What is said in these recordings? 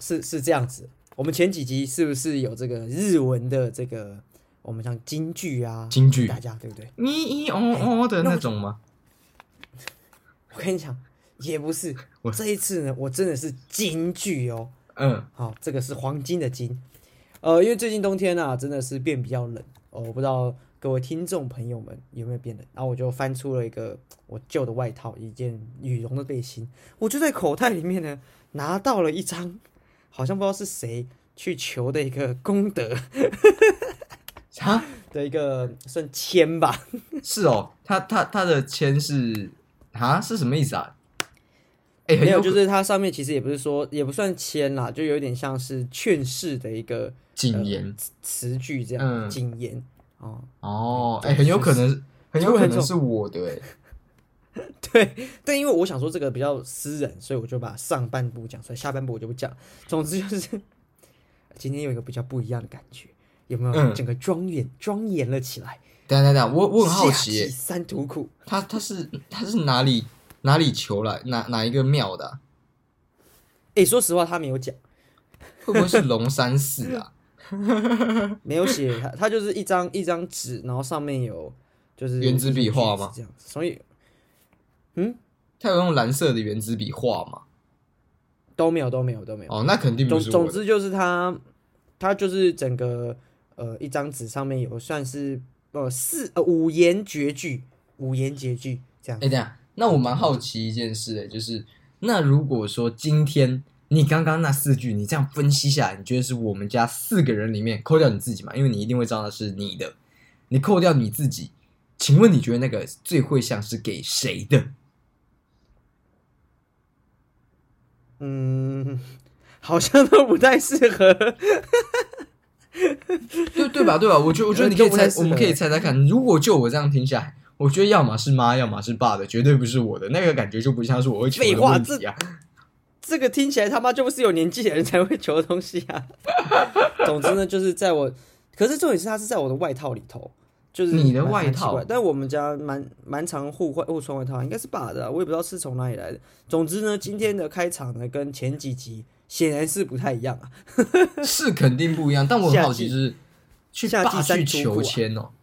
是是这样子。我们前几集是不是有这个日文的这个我们像京剧啊，京剧大家对不对？咦咦哦哦的那种吗？我跟你讲，也不是我。这一次呢，我真的是京剧哦。嗯，好，这个是黄金的金。呃，因为最近冬天啊，真的是变比较冷哦。我不知道各位听众朋友们有没有变冷，然后我就翻出了一个我旧的外套，一件羽绒的背心，我就在口袋里面呢拿到了一张，好像不知道是谁去求的一个功德。哈，的一个算签吧。是哦，他他他的签是啊？是什么意思啊？哎、很没有，就是它上面其实也不是说，也不算签啦，就有点像是劝世的一个谨言。词词句这样，嗯。谨言。哦。哦，哎、对很有可能很有可能是我的哎、对 对，因为我想说这个比较私人，所以我就把上半部讲出来，下半部我就不讲。总之就是今天有一个比较不一样的感觉，有没有？嗯整个庄严庄严了起来。等等下，我我很好奇、三途苦。他他是他是哪里哪里求来哪哪一个庙的啊、哎，说实话，他没有讲，会不会是龙山寺啊？没有写，他他就是一张一张纸，然后上面有就是原子笔画吗这样子，所以他有用蓝色的圆珠笔画吗？都没有都没有都没有。哦，那肯定不总是我的。总之就是他，他就是整个呃一张纸上面有算是呃四呃五言绝句，五言绝句这样哎、。等一下，那我蛮好奇一件事、欸，就是那如果说今天你刚刚那四句，你这样分析下来，你觉得是我们家四个人里面扣掉你自己嘛？因为你一定会知道那是你的，你扣掉你自己，请问你觉得那个最会像是给谁的？嗯，好像都不太适合。对对吧？对吧？我觉得我觉得你可以猜我们可以猜猜看。如果就我这样听下来，我觉得要么是妈，要么是爸的，绝对不是我的。那个感觉就不像是我会求的废话问题啊。这个听起来他妈就不是有年纪的人才会求的东西啊。总之呢，就是在我，可是重点是它是在我的外套里头，就是你的外套但我们家蛮蛮常互换互穿外套，应该是爸的啊、我也不知道是从哪里来的。总之呢，今天的开场呢，跟前几集显然是不太一样啊。是肯定不一样，但我很好奇，是去爸去求签哦。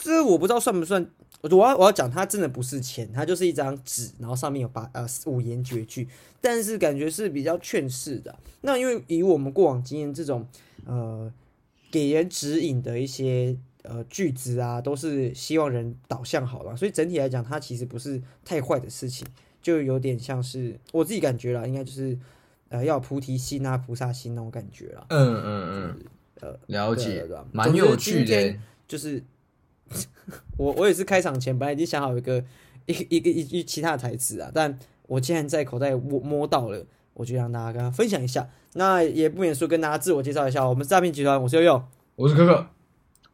这我不知道算不算。我要我要讲，它真的不是钱，它就是一张纸，然后上面有八呃五言绝句，但是感觉是比较劝世的。那因为以我们过往经验，这种呃给人指引的一些呃句子啊，都是希望人导向好了，所以整体来讲，它其实不是太坏的事情，就有点像是我自己感觉啦，应该就是呃要菩提心啊、菩萨心那种感觉啦。嗯嗯嗯，呃了解蛮有趣的。就是 我我也是开场前本来已经想好一个一一个一句其他的台词啊，但我竟然在口袋摸摸到了，我就让大家跟他分享一下。那也不免说跟大家自我介绍一下，我们是诈骗集团，我是悠悠。我是可可，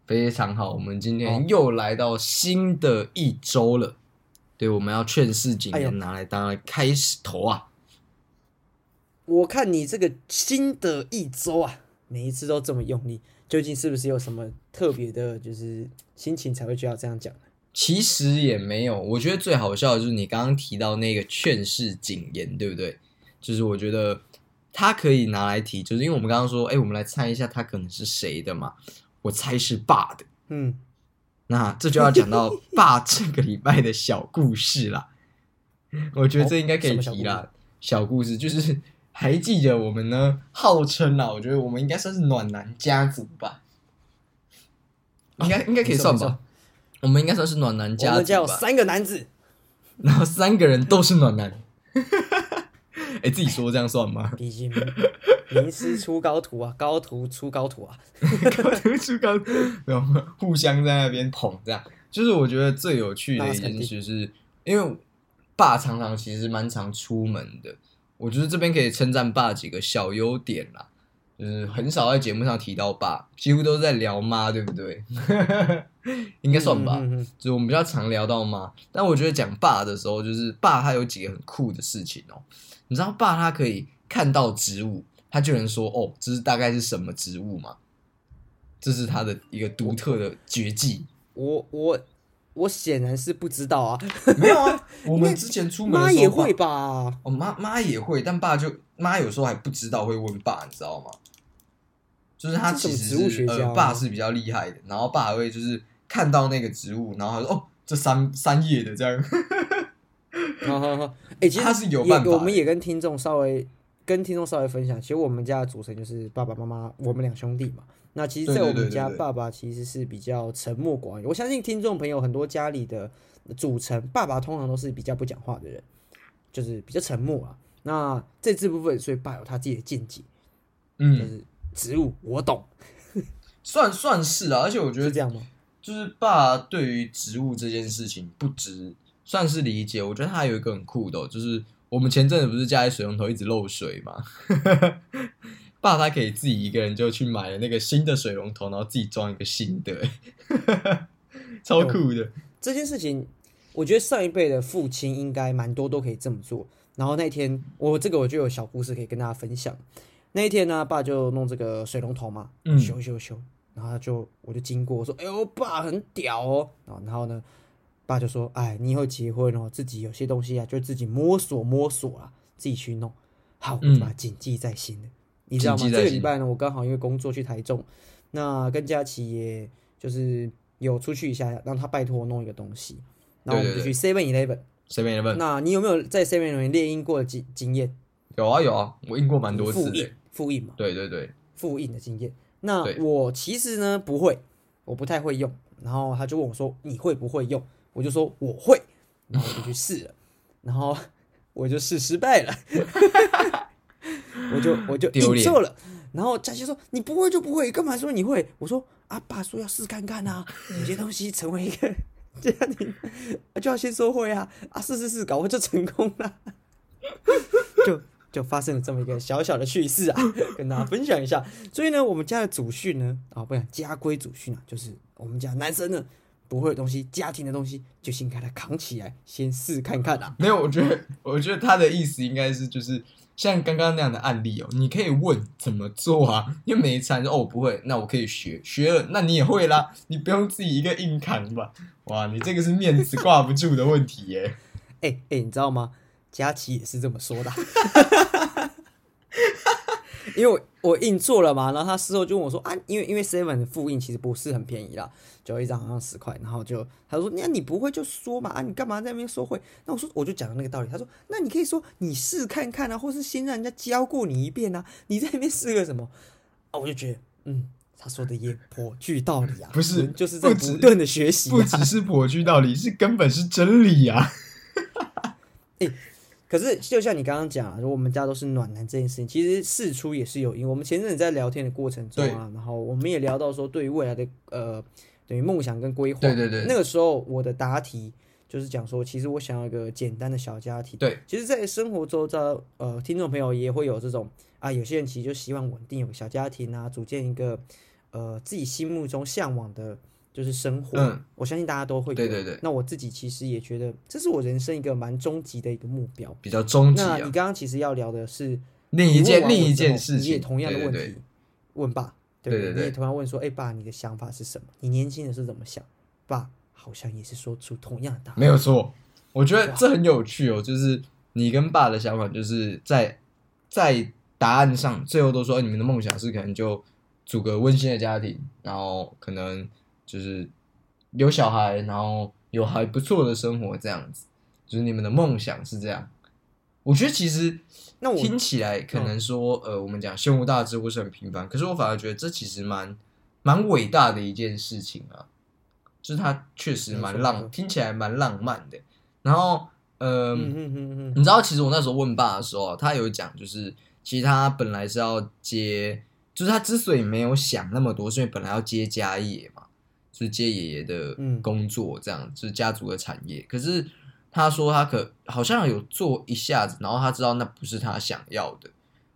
非常好。我们今哦天又来到新的一周了，对，我们要劝世警言拿来当开始头啊。我看你这个新的一周啊，每一次都这么用力，究竟是不是有什么特别的，就是心情才会就要这样讲呢？其实也没有，我觉得最好笑的就是你刚刚提到那个劝世警言，对不对？就是我觉得他可以拿来提，就是因为我们刚刚说，哎，我们来猜一下他可能是谁的嘛？我猜是爸的。嗯，那这就要讲到 爸这个礼拜的小故事啦。我觉得这应该可以提啦。小故事就是 还记得我们呢，号称啦，我觉得我们应该算是暖男家族吧，应该、应该可以算吧。我们应该算是暖男我家们家有，三个男子，然后三个人都是暖男。哎、自己说这样算吗？毕竟名师出高徒啊，高徒出高徒啊。高徒出高，然后互相在那边捧，这样就是我觉得最有趣的一件事是，因为爸常常其实蛮常出门的，我觉得这边可以称赞爸几个小优点啦，就是很少在节目上提到爸，几乎都是在聊妈，对不对？应该算吧，嗯嗯嗯就是我们比较常聊到妈，但我觉得讲爸的时候，就是爸他有几个很酷的事情哦，你知道爸他可以看到植物，他就能说哦，这是大概是什么植物吗？这是他的一个独特的绝技。我我我显然是不知道啊。没有啊，我们之前出门也会吧？哦，妈妈也会，但爸就妈有时候还不知道会问爸，你知道吗？就是他其实是呃爸是比较厉害的，然后爸还会就是看到那个植物，然后他说哦这三三叶的这样，好 好好，哎、其实他是有也办法的我们也跟听众稍微跟听众稍微分享，其实我们家的组成就是爸爸妈妈，我们两兄弟嘛。那其实，在我们家，爸爸其实是比较沉默寡言。我相信听众朋友很多家里的组成，爸爸通常都是比较不讲话的人，就是比较沉默啊。那这这部分，所以爸有他自己的见解，就嗯，是植物我懂，算算是啊，而且我觉得是这样吗？就是爸对于植物这件事情不只算是理解，我觉得他有一个很酷的哦、就是我们前阵子不是家里水龙头一直漏水嘛，爸他可以自己一个人就去买了那个新的水龙头，然后自己装一个新的，超酷的。这件事情，我觉得上一辈的父亲应该蛮多都可以这么做。然后那天我这个我就有小故事可以跟大家分享。那一天呢，爸就弄这个水龙头嘛，嗯修修修，然后他就我就经过，我说：“哎呦，爸很屌哦。”然后呢，爸就说：“哎，你以后结婚哦，自己有些东西啊，就自己摸索摸索啊，自己去弄。”好，我就把它谨记在心了。你知道吗？这个礼拜呢，我刚好因为工作去台中，那跟佳琪也就是有出去一下，让他拜托我弄一个东西，然后我们就去 Seven Eleven。Seven Eleven？那你有没有在 Seven Eleven 猎鹰过的经经验？有啊有啊，我印过蛮多次的复印。，复印嘛，对对对，复印的经验。那我其实呢不会，我不太会用。然后他就问我说：“你会不会用？”我就说：“我会。”然后我就去试了，然后我就试失败了，我就我就丢脸了。然后佳琪说：“你不会就不会，干嘛说你会？”我说：“阿，爸说要试看看啊，有些东西成为一个家庭，就要先说会啊，啊试试试，搞不就成功了。”就就发生了这么一个小小的趣事啊，跟大家分享一下。所以呢，我们家的祖训呢，啊，不然家规祖训啊，就是我们家男生呢不会的东西，家庭的东西，就先给他扛起来，先试看看啊。没有，我觉得我觉得他的意思应该是就是像刚刚那样的案例哦，你可以问怎么做啊，因为每一餐说哦我不会，那我可以学，学了那你也会啦，你不用自己一个硬扛吧？哇，你这个是面子挂不住的问题耶。哎、哎、你知道吗？佳琪也是这么说的啊，因为我我印错了嘛，然后他事后就问我说啊，因为因为 Seven 的复印其实不是很便宜啦，就一张好像十块，然后就他说那你不会就说嘛啊，你干嘛在那边说会？那我说我就讲了那个道理，他说那你可以说你试看看啊，或是先让人家教过你一遍啊，你在那边试个什么啊？我就觉得嗯。他说的也颇具道理啊，不是就是在不断的学习、啊，不只是颇具道理，是根本是真理啊！可是，就像你刚刚讲如果我们家都是暖男这件事情，其实事出也是有因。我们前阵子在聊天的过程中啊，然后我们也聊到说，对于未来的呃，等于梦想跟规划。对对对那个时候我的答题就是讲说，其实我想要一个简单的小家庭。对，其实，在生活周遭，呃，听众朋友也会有这种啊，有些人其实就希望稳定有个小家庭啊，组建一个呃自己心目中向往的。就是生活，嗯我相信大家都会。对对对那我自己其实也觉得，这是我人生一个蛮终极的一个目标。比较终极啊那你。刚刚其实要聊的是另一件另一件事情，你也同样的问题对对对问爸，对不对你也同样问说，哎、爸，你的想法是什么？你年轻的是怎么想？爸好像也是说出同样的答案。没有错，我觉得这很有趣哦。就是你跟爸的想法，就是在在答案上，最后都说、哎你们的梦想是可能就组个温馨的家庭，然后可能就是有小孩，然后有还不错的生活这样子。就是你们的梦想是这样。我觉得其实那我听起来可能说，呃，我们讲胸无大志或是很平凡，可是我反而觉得这其实蛮蛮伟大的一件事情啊。就是它确实蛮浪，听起来蛮浪漫的。然后，呃，嗯嗯嗯嗯，你知道，其实我那时候问爸的时候啊，他有讲，就是其实他本来是要接，就是他之所以没有想那么多，是因为本来要接家业嘛，就是接爷爷的嗯工作，这样、就是家族的产业。可是他说他可好像有做一下子，然后他知道那不是他想要的，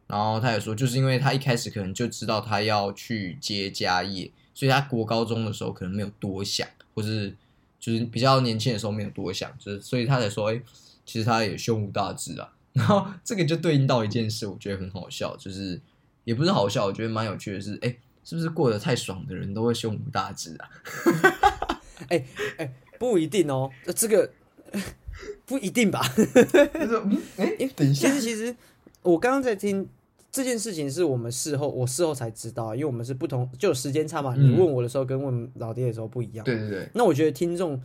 然后他也说，就是因为他一开始可能就知道他要去接家业，所以他国高中的时候可能没有多想，或是就是比较年轻的时候没有多想，就是所以他才说，哎、其实他也胸无大志啊。然后这个就对应到一件事，我觉得很好笑，就是也不是好笑，我觉得蛮有趣的是，哎、是不是过得太爽的人都会胸无大志啊？不一定哦，呃这个不一定吧？他说嗯，哎、等一下其实，其实我刚刚在听这件事情，是我们事后我事后才知道，因为我们是不同，就有时间差嘛。嗯你问我的时候跟问老爹的时候不一样。对对对，那我觉得听众，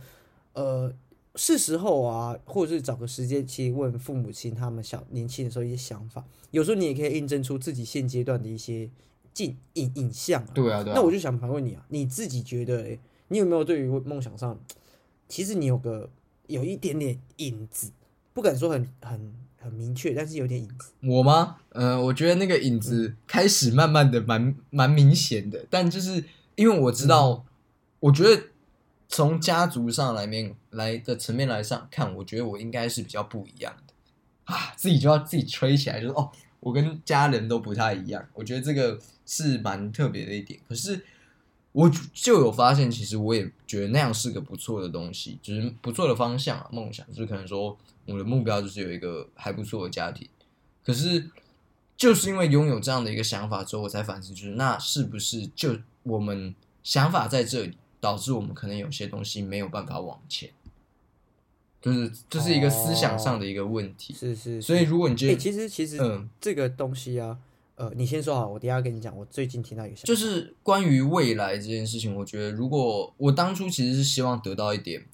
呃，是时候啊，或者是找个时间去问父母亲他们小年轻的时候一些想法。有时候你也可以印证出自己现阶段的一些镜影影像、啊。对啊对啊。那我就想反问你啊，你自己觉得、欸，你有没有对于梦想上，其实你有个有一点点影子，不敢说很很很明确，但是有点影子。我吗？呃，我觉得那个影子开始慢慢的蛮蛮明显的，但就是因为我知道，我觉得从家族上来面来的层面来上看，我觉得我应该是比较不一样的啊，自己就要自己吹起来，就是哦，我跟家人都不太一样，我觉得这个是蛮特别的一点。可是我就有发现，其实我也觉得那样是个不错的东西，就是不错的方向啊，梦想就是可能说我的目标就是有一个还不错的家庭。可是就是因为拥有这样的一个想法之后，我才反思，就是那是不是就我们想法在这里，导致我们可能有些东西没有办法往前，就是这、是一个思想上的一个问题。是是，所以如果你哎、觉得、其实其实嗯，这个东西啊，呃，你先说好，我等下跟你讲。我最近听到一个，就是关于未来这件事情，我觉得如果我当初其实是希望得到一点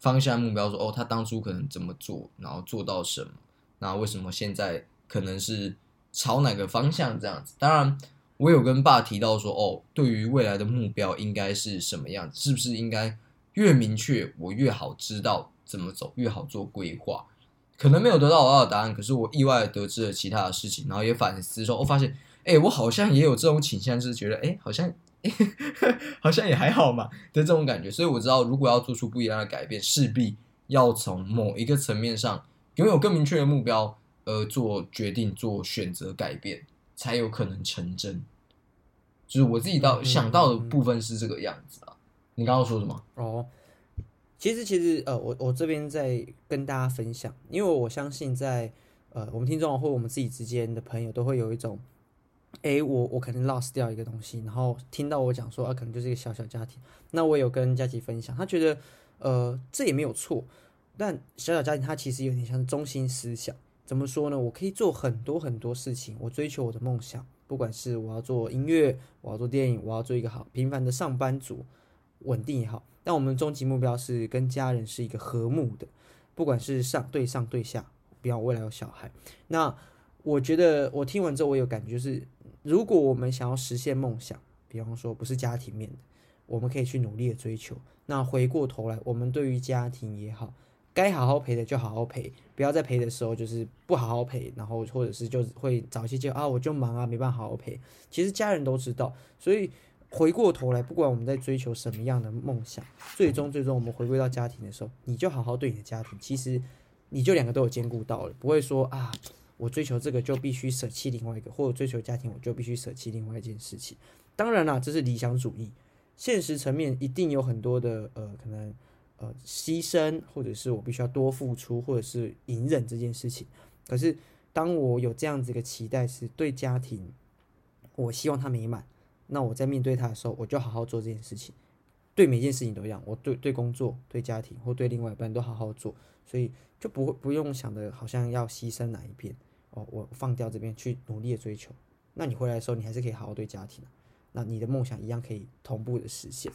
方向目标说哦，他当初可能怎么做，然后做到什么，那为什么现在可能是朝哪个方向这样子？当然，我有跟爸提到说，哦，对于未来的目标应该是什么样子，是不是应该越明确，我越好知道怎么走，越好做规划。可能没有得到我要的答案，可是我意外得知了其他的事情，然后也反思说，我、发现，哎、我好像也有这种倾向，就是觉得，哎、好像，好像也还好嘛的这种感觉。所以我知道，如果要做出不一样的改变，势必要从某一个层面上拥有更明确的目标，而做决定、做选择、改变，才有可能成真。就是我自己到嗯想到的部分是这个样子啊。你刚刚说什么？哦，其实其实呃，我我这边在跟大家分享，因为我相信在呃我们听众或我们自己之间的朋友都会有一种，诶，我我可能 lost 掉一个东西，然后听到我讲说啊，可能就是一个小小家庭，那我有跟佳琪分享，他觉得呃这也没有错，但小小家庭它其实有点像中心思想，怎么说呢？我可以做很多很多事情，我追求我的梦想，不管是我要做音乐，我要做电影，我要做一个好平凡的上班族。稳定也好，但我们终极目标是跟家人是一个和睦的，不管是上对上对下，不要未来有小孩。那我觉得我听完之后，我有感觉就是，如果我们想要实现梦想，比方说不是家庭面的，我们可以去努力的追求。那回过头来，我们对于家庭也好，该好好陪的就好好陪，不要在陪的时候就是不好好陪，然后或者是就会找一些借口啊，我就忙啊，没办法好好陪。其实家人都知道，所以。回过头来，不管我们在追求什么样的梦想，最终最终我们回归到家庭的时候，你就好好对你的家庭，其实你就两个都有兼顾到了，不会说啊，我追求这个就必须舍弃另外一个，或者追求家庭我就必须舍弃另外一件事情。当然啦，这是理想主义，现实层面一定有很多的呃可能呃牺牲，或者是我必须要多付出，或者是隐忍这件事情。可是当我有这样子一个期待，是对家庭，我希望它美满。那我在面对他的时候，我就好好做这件事情，对每件事情都一样，我对对工作、对家庭或对另外一半都好好做，所以就不会不用想的好像要牺牲哪一边哦，我放掉这边去努力的追求，那你回来的时候，你还是可以好好对家庭，那你的梦想一样可以同步的实现。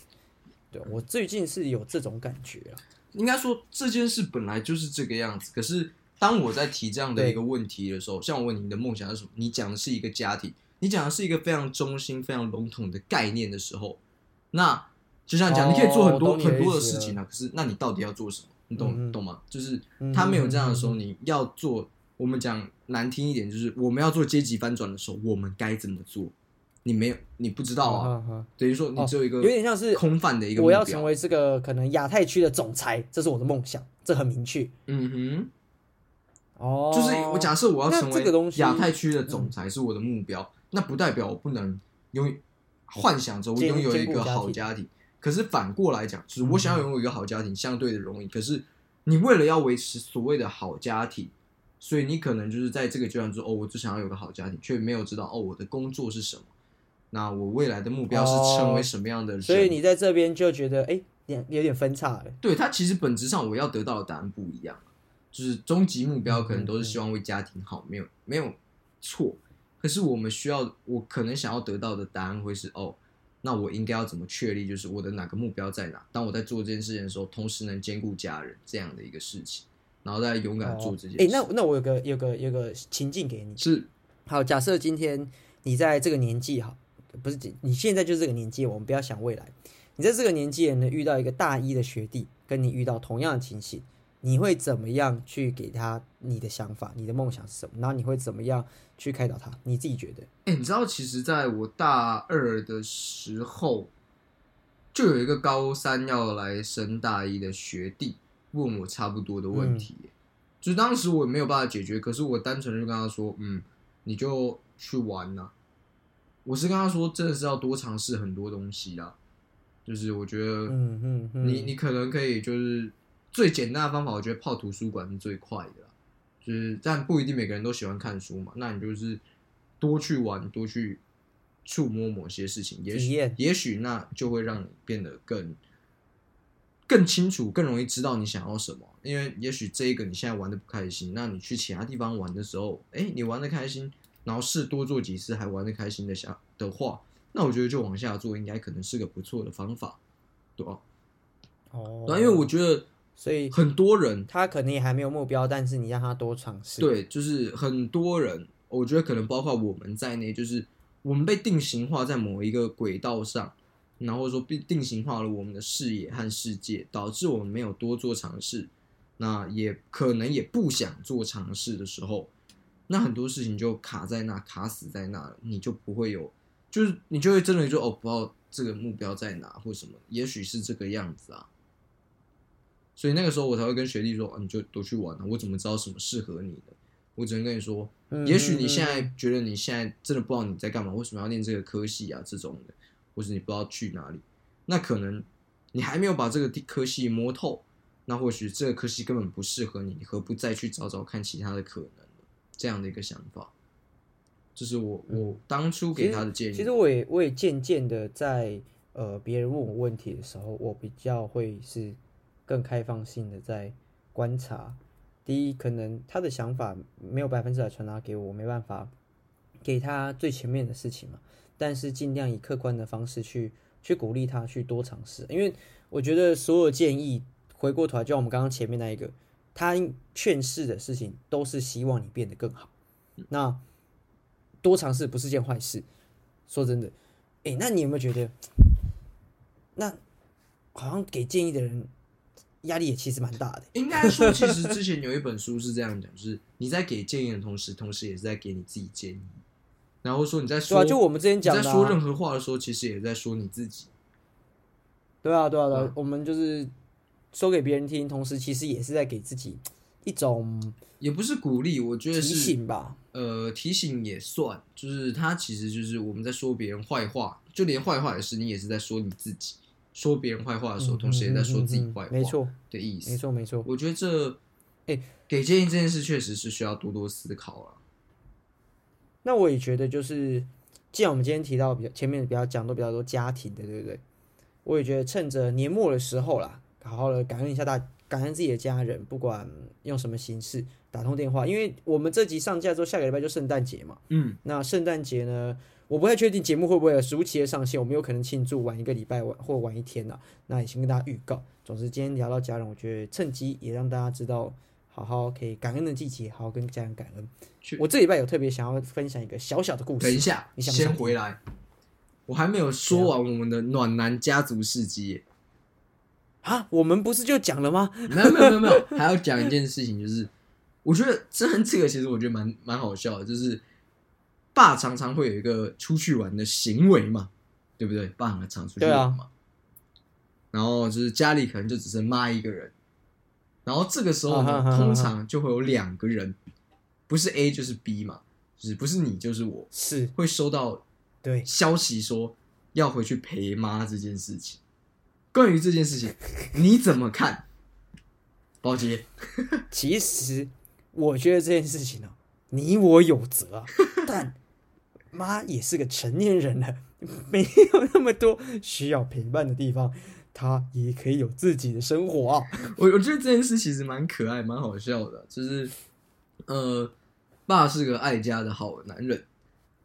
对我最近是有这种感觉啊，应该说这件事本来就是这个样子。可是当我在提这样的一个问题的时候，像我问你的梦想是什么，你讲的是一个家庭，你讲的是一个非常中心、非常笼统的概念的时候，那就像讲，哦你可以做很多很多的事情啊。可是那你到底要做什么？你懂、懂吗？就是嗯他没有这样的时候，你要做，我们讲难听一点，就是我们要做阶级翻转的时候，我们该怎么做？你没有，你不知道啊等于说你只有一个有点像是空泛的一个。我要成为这个可能亚太区的总裁，这是我的梦想，这很明确嗯哼。哦。就是我假设我要那成这个东西为亚太区的总裁是我的目标，那不代表我不能拥幻想着我兼拥有一个兼顾家庭好家庭。可是反过来讲，就是我想要拥有一个好家庭，相对的容易。可是你为了要维持所谓的好家庭，所以你可能就是在这个阶段说，哦，我只想要有个好家庭，却没有知道哦，我的工作是什么。那我未来的目标是成为什么样的人？所以你在这边就觉得，哎、点有点分叉了。对他其实本质上我要得到的答案不一样，就是终极目标可能都是希望为家庭好，没有没有错。可是我们需要，我可能想要得到的答案会是哦，那我应该要怎么确立，就是我的哪个目标在哪？当我在做这件事情的时候，同时能兼顾家人这样的一个事情，然后再勇敢做这件事。哎，那那我有个有个有个情境给你，是好，假设今天你在这个年纪，哈，不是你现在就是这个年纪，我们不要想未来，你在这个年纪呢遇到一个大一的学弟，跟你遇到同样的情形。你会怎么样去给他你的想法？你的梦想是什么？然后你会怎么样去开导他？你自己觉得？哎，你知道，其实在我大二的时候，就有一个高三要来升大一的学弟问我差不多的问题，就当时我也没有办法解决，可是我单纯的就跟他说：“嗯，你就去玩呐。”我是跟他说，真的是要多尝试很多东西啦。就是我觉得，嗯嗯，你你可能可以就是。最简单的方法，我觉得泡图书馆是最快的，就是但不一定每个人都喜欢看书嘛。那你就是多去玩，多去触摸某些事情，也许也许那就会让你变得更更清楚，更容易知道你想要什么。因为也许这一个你现在玩的不开心，那你去其他地方玩的时候，哎，你玩的开心，然后试多做几次还玩的开心的想的话，那我觉得就往下做，应该可能是个不错的方法，对吧？哦，因为我觉得。所以很多人他可能也还没有目标，但是你让他多尝试。对，就是很多人，我觉得可能包括我们在内，就是我们被定型化在某一个轨道上，然后说被定型化了我们的视野和世界，导致我们没有多做尝试。那也可能也不想做尝试的时候，那很多事情就卡在那，卡死在那，你就不会有，就是你就会真的就哦，不知道这个目标在哪或什么，也许是这个样子啊。所以那个时候我才会跟学弟说，你就都去玩了。我怎么知道什么适合你的？我只能跟你说，也许你现在觉得你现在真的不知道你在干嘛，为什么要念这个科系啊？这种的，或者你不知道去哪里，那可能你还没有把这个科系摸透，那或许这个科系根本不适合你，你何不再去找找看其他的可能？这样的一个想法，这是我我当初给他的建议。其实我也我也渐渐的在呃别人问我问题的时候，我比较会是。更开放性的在观察，第一，可能他的想法没有百分之百传达给我，没办法给他最前面的事情嘛。但是尽量以客观的方式去去鼓励他去多尝试，因为我觉得所有建议回过头来，就像我们刚刚前面那一个，他劝世的事情都是希望你变得更好。那多尝试不是件坏事。说真的，哎，那你有没有觉得，那好像给建议的人？压力也其实蛮大的。应该说，其实之前有一本书是这样讲，就是你在给建议的同时，同时也是在给你自己建议。然后说你在说，就我们之前讲的，在说任何话的时候，其实也在说你自己。对啊，对啊，对，我们就是说给别人听，同时其实也是在给自己一种，也不是鼓励，我觉得是提醒吧。呃，提醒也算，就是他其实就是我们在说别人坏话，就连坏话也是，你也是在说你自己。说别人坏话的时候，同时也在说自己坏话，没错的意思。没错，没错。我觉得这，哎，给建议这件事确实是需要多多思考啊。那我也觉得，就是既然我们今天提到比较前面比较讲都比较多家庭的，对不对？我也觉得趁着年末的时候啦，好好的感恩一下大，感恩自己的家人，不管用什么形式打通电话，因为我们这集上架之后，下个礼拜就圣诞节嘛。嗯，那圣诞节呢？我不太确定节目会不会如期的上线，我们有可能庆祝晚一个礼拜晚或晚一天呐。那也先跟大家预告。总之，今天聊到家人，我觉得趁机也让大家知道，好好可以感恩的季节，好好跟家人感恩。我这礼拜有特别想要分享一个小小的故事。等一下，你想先回来，我还没有说完我们的暖男家族事迹。啊，我们不是就讲了吗？没有没有没有没有，还要讲一件事情，就是我觉得这这个其实我觉得蛮蛮好笑的，就是。爸常常会有一个出去玩的行为嘛，对不对？爸很常出去玩嘛，然后就是家里可能就只剩妈一个人，然后这个时候呢，通常就会有两个人，不是 A 就是 B 嘛，就是不是你就是我，是会收到对消息说要回去陪妈这件事情。关于这件事情，你怎么看？宝杰，其实我觉得这件事情呢，你我有责，但。妈也是个成年人了，没有那么多需要陪伴的地方。她也可以有自己的生活啊。我我觉得这件事其实蛮可爱、蛮好笑的，就是呃，爸是个爱家的好男人，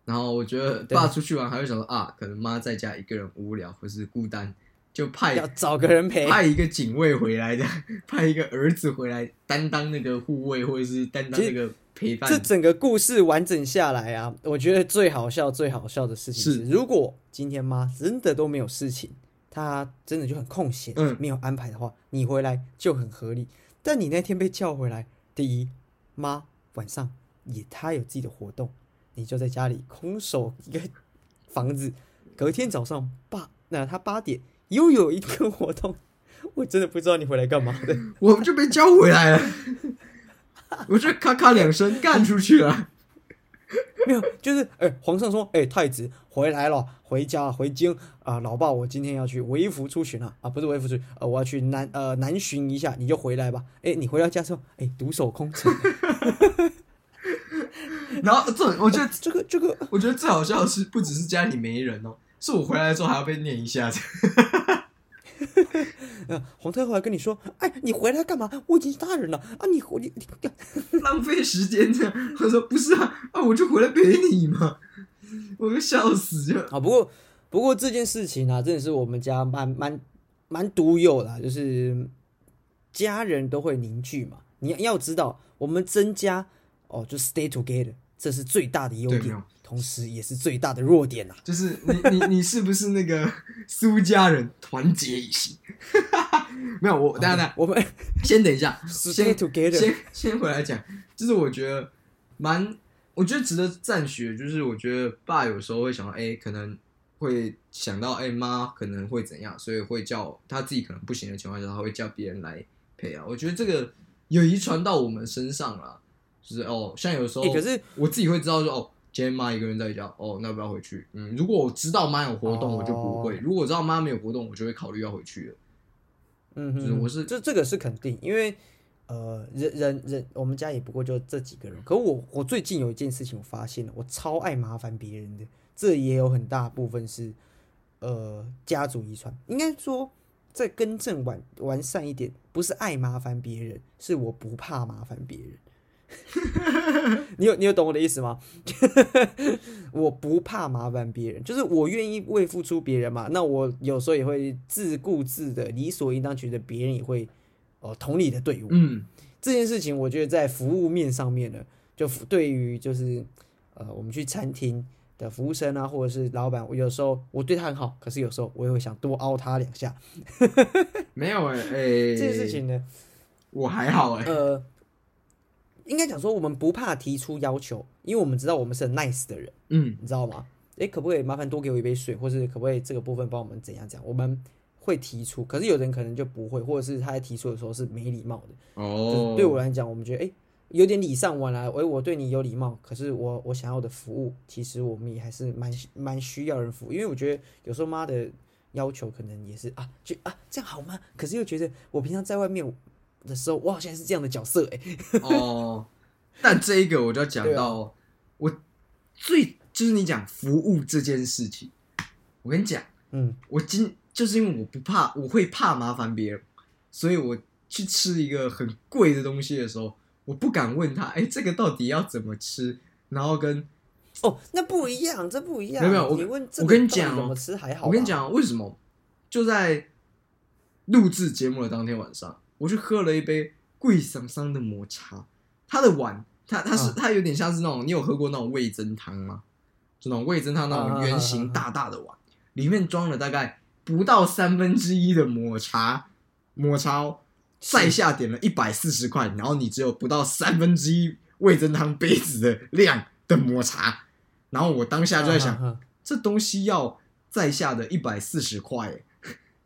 然后我觉得爸出去玩还会想说啊，可能妈在家一个人无聊或是孤单，就派要找个人陪。派一个警卫回来的，派一个儿子回来担当那个护卫或者是担当那个陪伴这。整个故事完整下来啊，我觉得最好笑、最好笑的事情是，是如果今天妈真的都没有事情，她真的就很空闲，嗯没有安排的话，你回来就很合理。但你那天被叫回来，第一，妈晚上也她有自己的活动，你就在家里空守一个房子，隔天早上八那她八点又有一个活动，我真的不知道你回来干嘛的。我们就被叫回来了，我就咔咔两声干出去了。没有，就是哎、皇上说，哎、太子回来了，回家回京啊、老爸，我今天要去微服出巡啊，啊，不是微服出巡，呃，我要去南呃南巡一下，你就回来吧。哎、你回到家之后，哎、独守空城，然后这我觉得这个这个，我觉得最好笑的是，不只是家里没人哦，是我回来之后还要被念一下子。呃，皇太后还跟你说，哎，你回来干嘛？我已经是大人了啊，你你你，浪费时间这样。他说不是啊，啊我就回来陪你嘛，我就笑死了。啊，不过不过这件事情啊，真的是我们家蛮蛮蛮独有的啊、就是家人都会凝聚嘛。你要知道，我们增加哦，就 stay together，这是最大的优点同时也是最大的弱点呐、就是你你你是不是那个苏家人团结一心？没有我，等下等下，我们 先等一下，先先先回来讲，就是我觉得蛮，我觉得值得赞许，就是我觉得爸有时候会想到，哎、可能会想到，哎、妈可能会怎样，所以会叫他自己可能不行的情况下，他会叫别人来陪啊。我觉得这个有遗传到我们身上了，就是哦，像有时候，哎可是我自己会知道说，哦。今天妈一个人在家，哦，那要不要回去？嗯，如果我知道妈有活动，我就不会；哦如果我知道妈没有活动，我就会考虑要回去了。嗯哼，就是我是这这个是肯定，因为呃人人人我们家也不过就这几个人，可我我最近有一件事情我发现了，我超爱麻烦别人的，这也有很大部分是呃家族遗传，应该说再更正完完善一点，不是爱麻烦别人，是我不怕麻烦别人。你有你有懂我的意思吗？我不怕麻烦别人，就是我愿意为付出别人嘛。那我有时候也会自顾自的，理所应当觉得别人也会哦、呃同理的对我。嗯，这件事情，我觉得在服务面上面呢，就对于就是呃我们去餐厅的服务生啊，或者是老板，我有时候我对他很好，可是有时候我也会想多凹他两下。没有哎、哎、这件事情呢，我还好哎、呃，应该讲说我们不怕提出要求，因为我们知道我们是很 nice 的人。嗯，你知道吗？诶，可不可以麻烦多给我一杯水，或是可不可以这个部分帮我们怎样怎样？我们会提出，可是有人可能就不会，或者是他在提出的时候是没礼貌的。哦就是，对我来讲，我们觉得诶有点礼尚往来，诶，我对你有礼貌，可是我我想要的服务，其实我们也还是蛮蛮需要人服务，因为我觉得有时候妈的要求可能也是啊，就啊这样好吗？可是又觉得我平常在外面的时候，我好像是这样的角色哎。哦，但这一个我就要讲到啊到、我最就是你讲服务这件事情，我跟你讲，嗯，我今就是因为我不怕，我会怕麻烦别人，所以我去吃一个很贵的东西的时候，我不敢问他，哎、这个到底要怎么吃，然后跟哦，那不一样，这不一样。没有没有我你问我跟你讲哦怎么吃还好。我跟你讲为什么，就在录制节目的当天晚上，我去喝了一杯贵桑桑的抹茶，它的碗，它它是、嗯。它有点像是那种，你有喝过那种味增汤吗？就那种味增汤那啊种圆形大大的碗，里面装了大概不到三分之一的抹茶，抹茶哦在下点了一百四十块，然后你只有不到三分之一味增汤杯子的量的抹茶，然后我当下就在想，这东西要在下的一百四十块耶，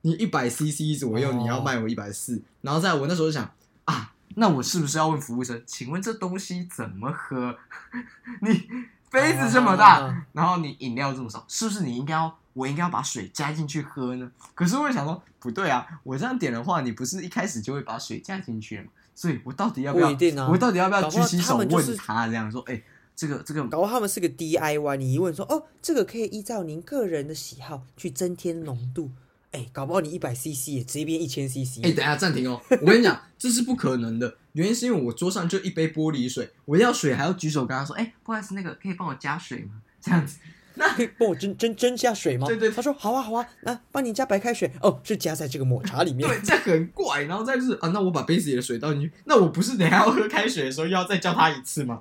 你一百 CC 左右，哦你要卖我一百四，然后在我那时候就想啊，那我是不是要问服务生，请问这东西怎么喝？你杯子这么大，啊然后你饮料这么少，是不是你应该要我应该要把水加进去喝呢？可是我想说，不对啊，我这样点的话，你不是一开始就会把水加进去了吗？所以我到底要不要？不一定啊我到底要不要举起手问他这样说？哎、这个这个搞不好他们是个 DIY，你一问说哦，这个可以依照您个人的喜好去增添浓度哎、搞不好你一百 CC 也直接变一千 CC。哎、等下暂停哦！我跟你讲，这是不可能的，原因是因为我桌上就一杯玻璃水，我要水还要举手跟他说，哎、不好意思，那个可以帮我加水吗？这样子，那可以帮我蒸蒸蒸下水吗？对对他说好啊好啊，那帮你加白开水哦，是加在这个抹茶里面。对，这很怪。然后再就是啊，那我把杯子里的水倒进去，那我不是等下要喝开水的时候又要再叫他一次吗？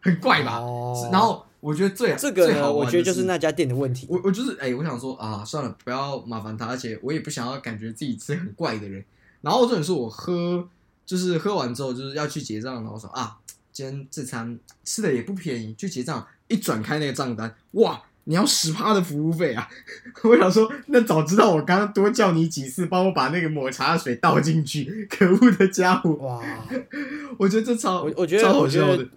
很怪吧？哦是然后我觉得最这个我觉得就是那家店的问题。我我就是哎、我想说啊，算了，不要麻烦他，而且我也不想要感觉自己是很怪的人。然后重点是我喝，就是喝完之后就是要去结账，然后我说啊，今天这餐吃的也不便宜，去结账，一转开那个账单，哇，你要十趴的服务费啊！我想说，那早知道我刚刚多叫你几次，帮我把那个抹茶水倒进去，可恶的家伙！哇，我觉得这超我我觉得超好我觉得笑的，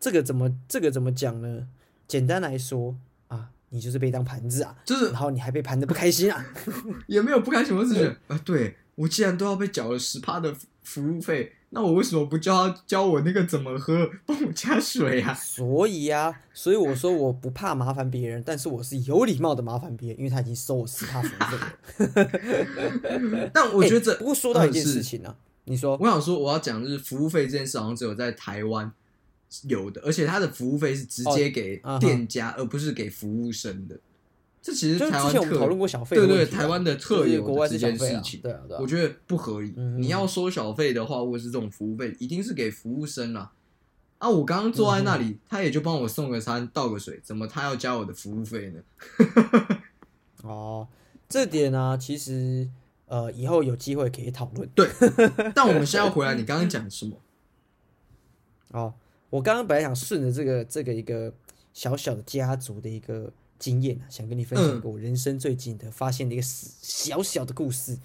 这个怎么这个怎么讲呢？简单来说啊，你就是被当盘子啊，就是然后你还被盘的不开心啊。也没有不开心，我只是觉得啊，对我既然都要被缴了十趴的服服务费，那我为什么不教他教我那个怎么喝，帮我加水啊？所以啊，所以我说我不怕麻烦别人，但是我是有礼貌的麻烦别人，因为他已经收我十趴服务费了。但我觉得不过说到一件事情呢、你说我想说，我要讲的是服务费这件事，好像只有在台湾有的，而且它的服务费是直接给店家，而不是给服务生的。这其实台湾特，过小费的对对，台湾的特有的这件事情，对啊对啊我觉得不合理。嗯你要收小费的话，或者是这种服务费，一定是给服务生啦。啊，我刚刚坐在那嗯里，他也就帮我送个餐、倒个水，怎么他要加我的服务费呢？哦，这点呢、其实呃以后有机会可以讨论。对但我们现在要回来，你刚刚讲什么？哦，我刚刚本来想顺着这个这个一个小小的家族的一个经验啊，想跟你分享一个我人生最近的发现的一个小小的故事，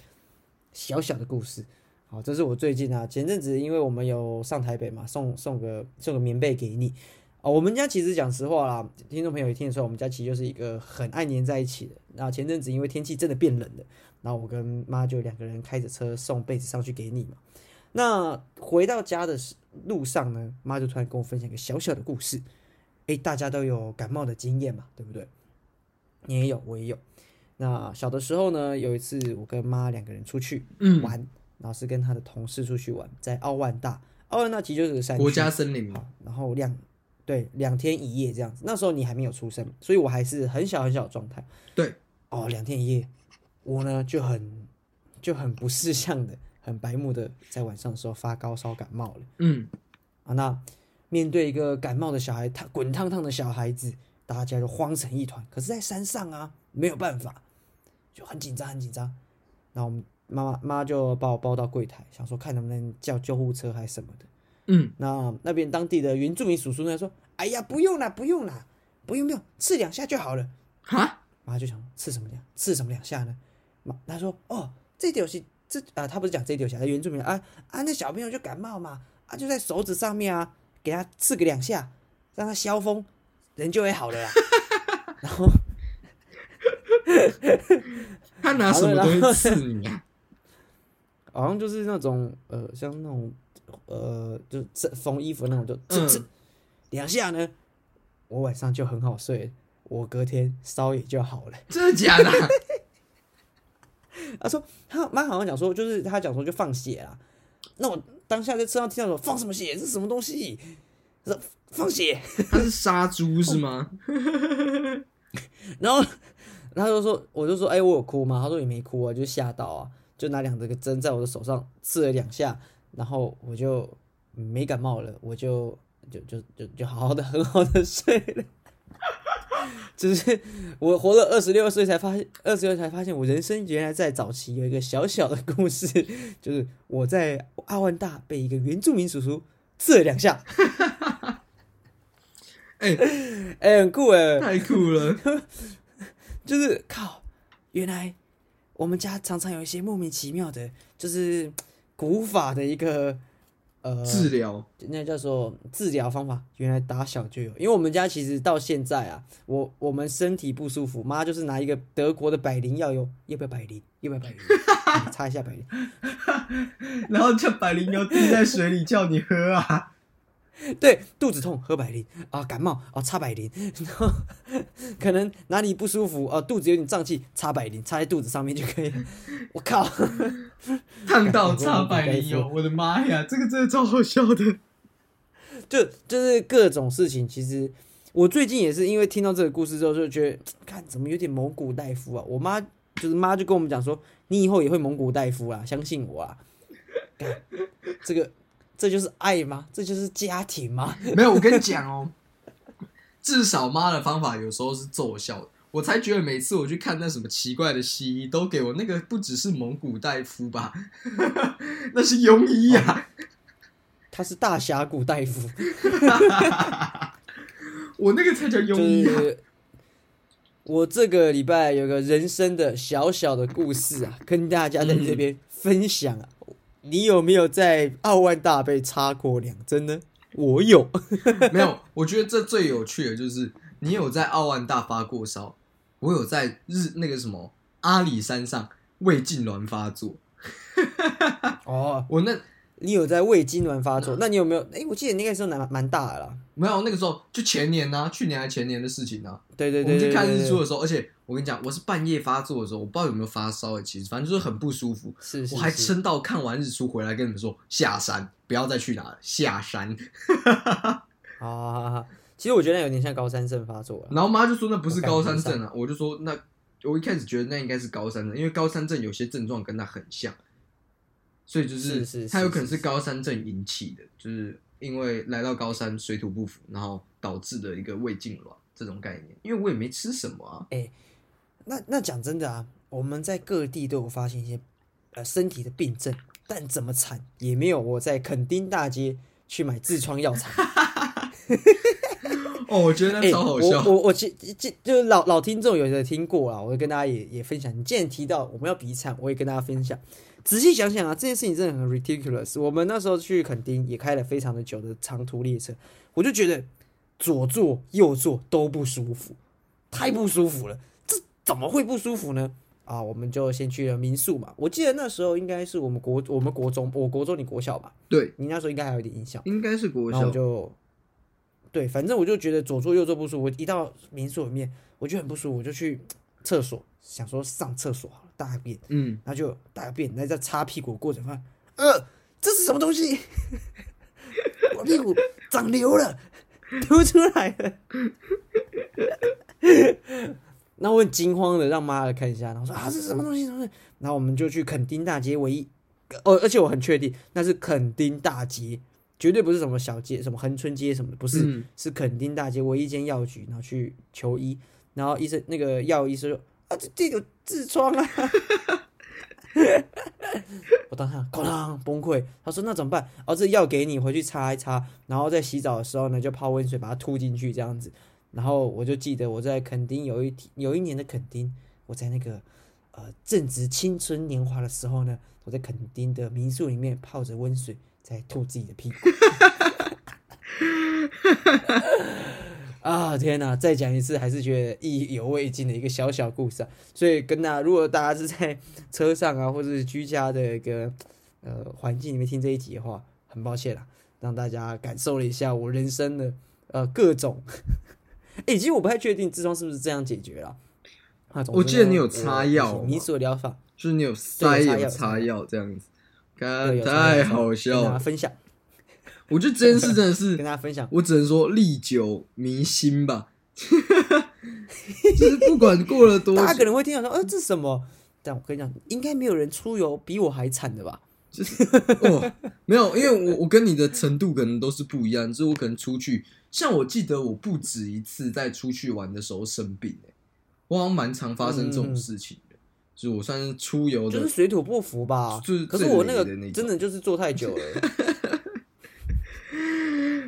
小小的故事。好，这是我最近啊，前阵子因为我们有上台北嘛，送送个送个棉被给你。哦，我们家其实讲实话啦，听众朋友也听得出来，我们家其实就是一个很爱黏在一起的。那前阵子因为天气真的变冷了，然后我跟妈就两个人开着车送被子上去给你嘛。那回到家的时路上呢，妈就突然跟我分享一个小小的故事。诶，大家都有感冒的经验嘛，对不对？你也有，我也有。那小的时候呢，有一次我跟妈两个人出去嗯，玩，然后是跟他的同事出去玩，在奥万大。奥万大其实就是个山，国家森林嘛，然后两对两天一夜这样子。那时候你还没有出生，所以我还是很小很小的状态。对，哦，两天一夜，我呢就很就很不识相的，很白目的，在晚上的时候发高烧感冒了嗯，啊。那面对一个感冒的小孩，他滚烫烫的小孩子，大家就慌成一团。可是，在山上啊，没有办法，就很紧张很紧张。那我们妈妈妈就把我抱到柜台，想说看能不能叫救护车还是什么的。嗯，那那边当地的原住民叔叔呢说：“哎呀，不用啦，不用啦，不用不用，刺两下就好了。哈，”妈就想刺什么两刺什么两下呢？妈他说：“哦，这条是这啊，他不是讲这条下，他原住民啊啊，那小朋友就感冒嘛，啊就在手指上面啊，给他刺个两下，让他消风，人就会好了啦。”然后 他拿什么东西刺你啊？好像就是那种呃，像那种呃，就这缝衣服那种，就刺刺、嗯两下呢，我晚上就很好睡，我隔天烧也就好了。真的假的啊？他说他妈好像讲说，就是他讲说就放血啦。那我当下在车上听到说放什么血？这是什么东西？他说放血，他是杀猪是吗？然后他就说，我就说，哎、我有哭吗？他说你没哭啊，就吓到啊，就拿两这个针在我的手上刺了两下，然后我就没感冒了，我就就就就就好好的 很好的睡了。只是我活了二十六岁才发现，二十六才发现我人生原来在早期有一个小小的故事，就是我在阿万大被一个原住民叔叔刺了两下，哎、哎、很酷哎、太酷了！就是靠，原来我们家常常有一些莫名其妙的，就是古法的一个呃治疗，那叫做治疗方法，原来打小就有。因为我们家其实到现在啊，我我们身体不舒服，妈就是拿一个德国的百灵药油，要不要百灵？要不要百灵？你 擦一下百灵。然后叫百灵油滴在水里叫你喝啊！对，肚子痛喝百灵啊，感冒啊擦百灵，然后可能哪里不舒服啊，肚子有点胀气，擦百灵，擦在肚子上面就可以。我靠，烫到擦百灵油，我的妈呀，这个真的超好笑的。就就是各种事情，其实我最近也是因为听到这个故事之后，就觉得 看怎么有点蒙古大夫啊。我妈就是妈就跟我们讲说，你以后也会蒙古大夫啊，相信我啊。这个。这就是爱吗？这就是家庭吗？没有，我跟你讲哦，至少妈的方法有时候是奏效的。我才觉得每次我去看那什么奇怪的西医，都给我那个不只是蒙古大夫吧，那是庸医啊，他是大峡谷大夫，我那个才叫庸医啊。我这个礼拜有个人生的小小的故事啊，跟大家在这边分享啊。你有没有在奥万大被插过两针呢？我有，没有。我觉得这最有趣的就是你有在奥万大发过烧，我有在日那个什么阿里山上胃痉挛发作。哦，我那。你有在胃痉挛发作？那你有没有？哎，我记得那个时候蛮蛮大的啦。没有，那个时候就前年呢，去年还前年的事情呢。对对对。我们去看日出的时候，而且我跟你讲，我是半夜发作的时候，我不知道有没有发烧诶，其实反正就是很不舒服。是是。我还撑到看完日出回来跟你们说下山，不要再去哪了，下山。啊，其实我觉得有点像高山症发作了。然后妈就说那不是高山症啊，我就说那我一开始觉得那应该是高山症，因为高山症有些症状跟它很像。所以就是它有可能是高山症引起的，就是因为来到高山水土不服，然后导致的一个胃痉挛这种概念。因为我也没吃什么啊。哎，那那讲真的啊，我们在各地都有发现一些呃身体的病症，但怎么惨也没有我在垦丁大街去买痔疮药惨。哦，我觉得那超好笑。我我我其其就是老老听众有的听过啊，我跟大家也也分享。你既然提到我们要比惨，我也跟大家分享。仔细想想啊，这件事情真的很 ridiculous。我们那时候去垦丁也开了非常的久的长途列车，我就觉得左坐右坐都不舒服，太不舒服了。这怎么会不舒服呢？啊，我们就先去了民宿嘛。我记得那时候应该是我们国我们国中，我国中你国小吧？对，你那时候应该还有点印象，应该是国小。然后就对，反正我就觉得左坐右坐不舒服。我一到民宿里面，我就很不舒服，我就去厕所，想说上厕所。大便，嗯，然后就大便，那在擦屁股过程发现，呃，这是什么东西？我屁股长瘤了，凸出来了。那我很惊慌的让妈来看一下，然后说啊，这是什么东西？什么？然后我们就去垦丁大街唯一，哦，而且我很确定那是垦丁大街，绝对不是什么小街，什么恒春街什么的，不是，是垦丁大街唯一一间药局，然后去求医，然后医生那个药医生说。啊，这这有痔疮啊！我当下哐当崩溃。他说：“那怎么办？哦，这药给你回去擦一擦，然后在洗澡的时候呢，就泡温水把它吐进去，这样子。”然后我就记得我在垦丁有一有一年的垦丁，我在那个呃正值青春年华的时候呢，我在垦丁的民宿里面泡着温水，在吐自己的屁股。啊天哪！再讲一次，还是觉得意犹未尽的一个小小故事啊。所以跟大家，如果大家是在车上啊，或者是居家的一个呃环境里面听这一集的话，很抱歉啦，让大家感受了一下我人生的呃各种。哎，其实我不太确定痔疮是不是这样解决了。我记得你有擦药，你所疗法，就是你有塞有擦药这样子，太好笑了。分享。我觉得这件事真的是 跟大家分享，我只能说历久弥新吧。就是不管过了多，大家可能会听到说，呃，这是什么？但我跟你讲，应该没有人出游比我还惨的吧？就是哦，没有，因为我我跟你的程度可能都是不一样。就是我可能出去，像我记得我不止一次在出去玩的时候生病，哎，我好像蛮常发生这种事情的。就是我算是出游的，就是水土不服吧。就是，可是我那个真的就是坐太久了。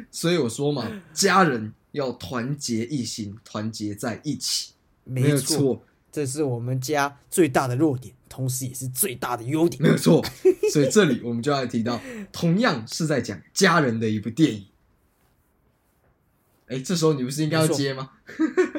所以我说嘛，家人要团结一心，团结在一起，没有错，这是我们家最大的弱点，同时也是最大的优点，没有错。所以这里我们就要提到，同样是在讲家人的一部电影。哎，这时候你不是应该要接吗？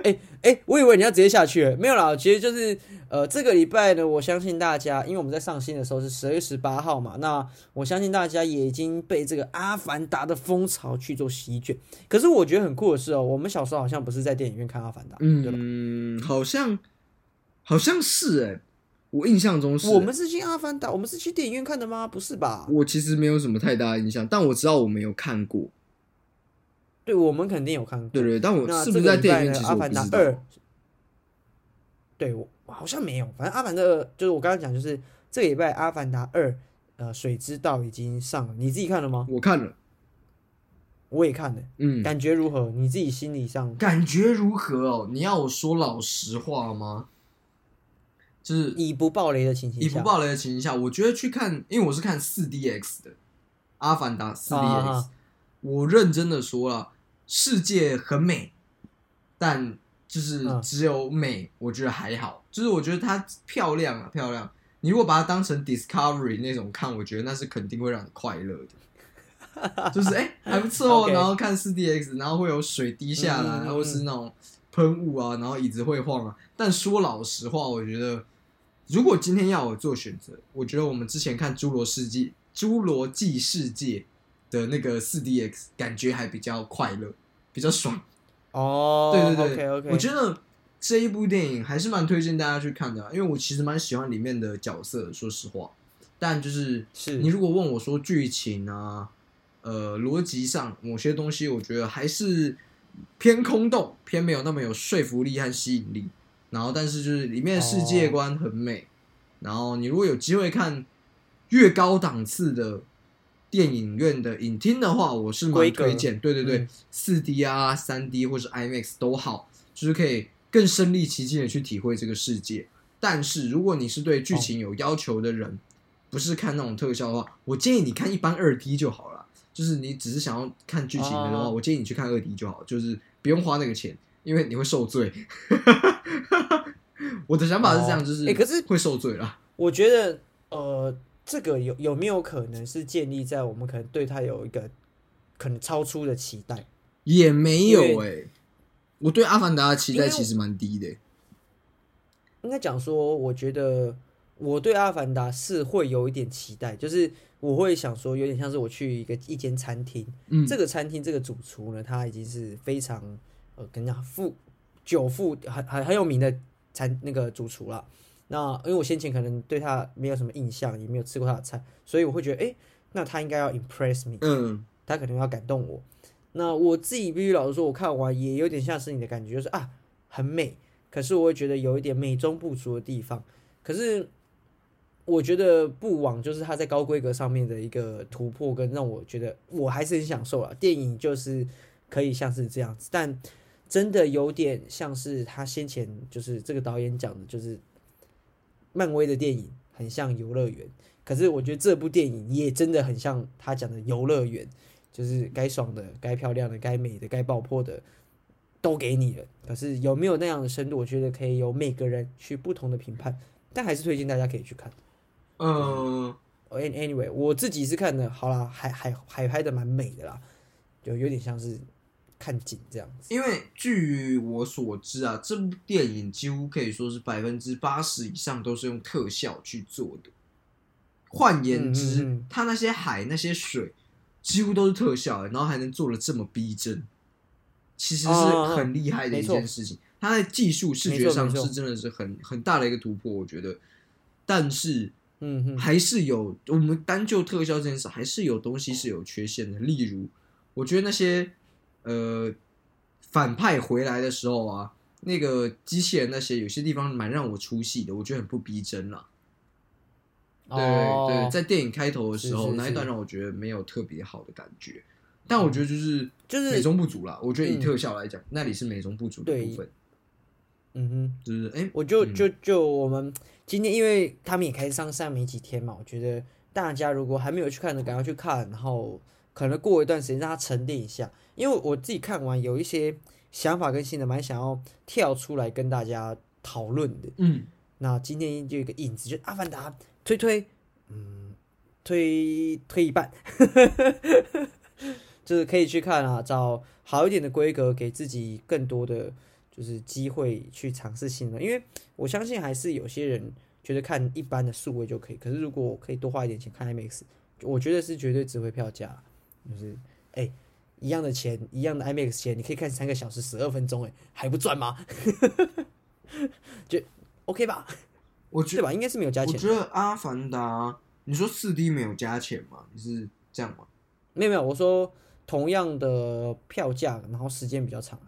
哎哎，我以为你要直接下去了，没有啦，其实就是呃，这个礼拜呢，我相信大家，因为我们在上新的时候是十二月十八号嘛，那我相信大家也已经被这个《阿凡达》的风潮去做席卷。可是我觉得很酷的是哦，我们小时候好像不是在电影院看《阿凡达》，对吧？嗯，好像好像是哎、我印象中是、我们是去《阿凡达》，我们是去电影院看的吗？不是吧？我其实没有什么太大的印象，但我知道我没有看过。对，我们肯定有看过。对对，但我是不是在电影院？其《阿凡达实我不知道。二》对我我好像没有，反正《阿凡达二》就是我刚刚讲，就是这个礼拜《阿凡达二》呃，《水之道》已经上了，你自己看了吗？我看了，我也看了，嗯，感觉如何？你自己心理上感觉如何哦？你要我说老实话吗？就是以不暴雷的情形下，以不暴雷的情形下，我觉得去看，因为我是看四 DX 的《阿凡达》四 DX，、我认真的说了，世界很美，但就是嗯。只有美，我觉得还好，就是我觉得它漂亮啊，漂亮。你如果把它当成 Discovery 那种看，我觉得那是肯定会让你快乐的。就是哎、还不错哦 然后看四 DX，然后会有水滴下来，嗯嗯嗯。或是那种喷雾啊，然后椅子会晃啊。但说老实话，我觉得如果今天要我做选择，我觉得我们之前看《侏罗世纪》《侏罗纪世界》的那个四 DX，感觉还比较快乐，比较爽。哦，对对对我觉得这一部电影还是蛮推荐大家去看的啊、因为我其实蛮喜欢里面的角色，说实话。但就是是你如果问我说剧情啊，呃，逻辑上某些东西，我觉得还是偏空洞，偏没有那么有说服力和吸引力。然后，但是就是里面的世界观很美。然后，你如果有机会看越高档次的电影院的影厅的话，我是蛮推荐。对对对嗯，四 D 啊、三 D 或是 IMAX 都好，就是可以更身临其境的去体会这个世界。但是，如果你是对剧情有要求的人，不是看那种特效的话，我建议你看一般二 D 就好了。就是你只是想要看剧情的话，哦我建议你去看二 D 就好，就是不用花那个钱，因为你会受罪。我的想法是这样，哦就是诶可是会受罪啦。我觉得呃，这个有有没有可能是建立在我们可能对他有一个可能超出的期待？也没有因哎、我对《阿凡达》的期待其实蛮低的、应该讲说，我觉得我对《阿凡达》是会有一点期待，就是我会想说，有点像是我去一个一间餐厅，嗯，这个餐厅这个主厨呢，他已经是非常呃，跟你讲富久富很很很有名的餐那个主厨了。那因为我先前可能对他没有什么印象，也没有吃过他的菜，所以我会觉得，哎、那他应该要 impress me，嗯他可能要感动我。那我自己必须老实说，我看完也有点像是你的感觉，就是啊，很美，可是我会觉得有一点美中不足的地方。可是我觉得不枉就是他在高规格上面的一个突破，跟让我觉得我还是很享受了。电影就是可以像是这样子，但真的有点像是他先前就是这个导演讲的，就是漫威的电影很像游乐园。可是我觉得这部电影也真的很像他讲的游乐园，就是该爽的、该漂亮的、该美的、该爆破的都给你了。可是有没有那样的深度，我觉得可以由每个人去不同的评判，但还是推荐大家可以去看。嗯，An- Anyway，我自己是看的，好啦，还还还拍的蛮美的啦，就有点像是看景这样子。因为据我所知啊，这部电影几乎可以说是百分之八十以上都是用特效去做的。换言之，嗯嗯嗯它那些海、那些水几乎都是特效的，然后还能做的这么逼真，其实是很厉害的一件事情。它在技术视觉上是真的是很很大的一个突破，我觉得。但是嗯哼，还是有我们单就特效这件事，还是有东西是有缺陷的。例如，我觉得那些呃反派回来的时候啊，那个机器人那些有些地方蛮让我出戏的，我觉得很不逼真了。对、哦对，在电影开头的时候那一段是让我觉得没有特别好的感觉，但我觉得就是就是美中不足啦。我觉得以嗯特效来讲，那里是美中不足的部分，嗯哼。就是哎，我就嗯就就我们今天，因为他们也开始上上没几天嘛，我觉得大家如果还没有去看的，赶快去看，然后可能过一段时间让它沉淀一下。因为我自己看完有一些想法跟心得，蛮想要跳出来跟大家讨论的。嗯那今天就有一个影子，就是《阿凡达》推推，嗯，推推一半，就是可以去看啊，找好一点的规格，给自己更多的就是机会去尝试新的，因为我相信还是有些人觉得看一般的数位就可以，可是如果我可以多花一点钱看 IMAX，我觉得是绝对值回票价，就是哎、一样的钱，一样的 IMAX 钱，你可以看三个小时十二分钟，哎，还不赚吗？就 OK 吧，我觉得吧？应该是没有加钱，我觉得《阿凡达》，你说四 D 没有加钱吗？你是这样吗？没有没有，我说同样的票价，然后时间比较长。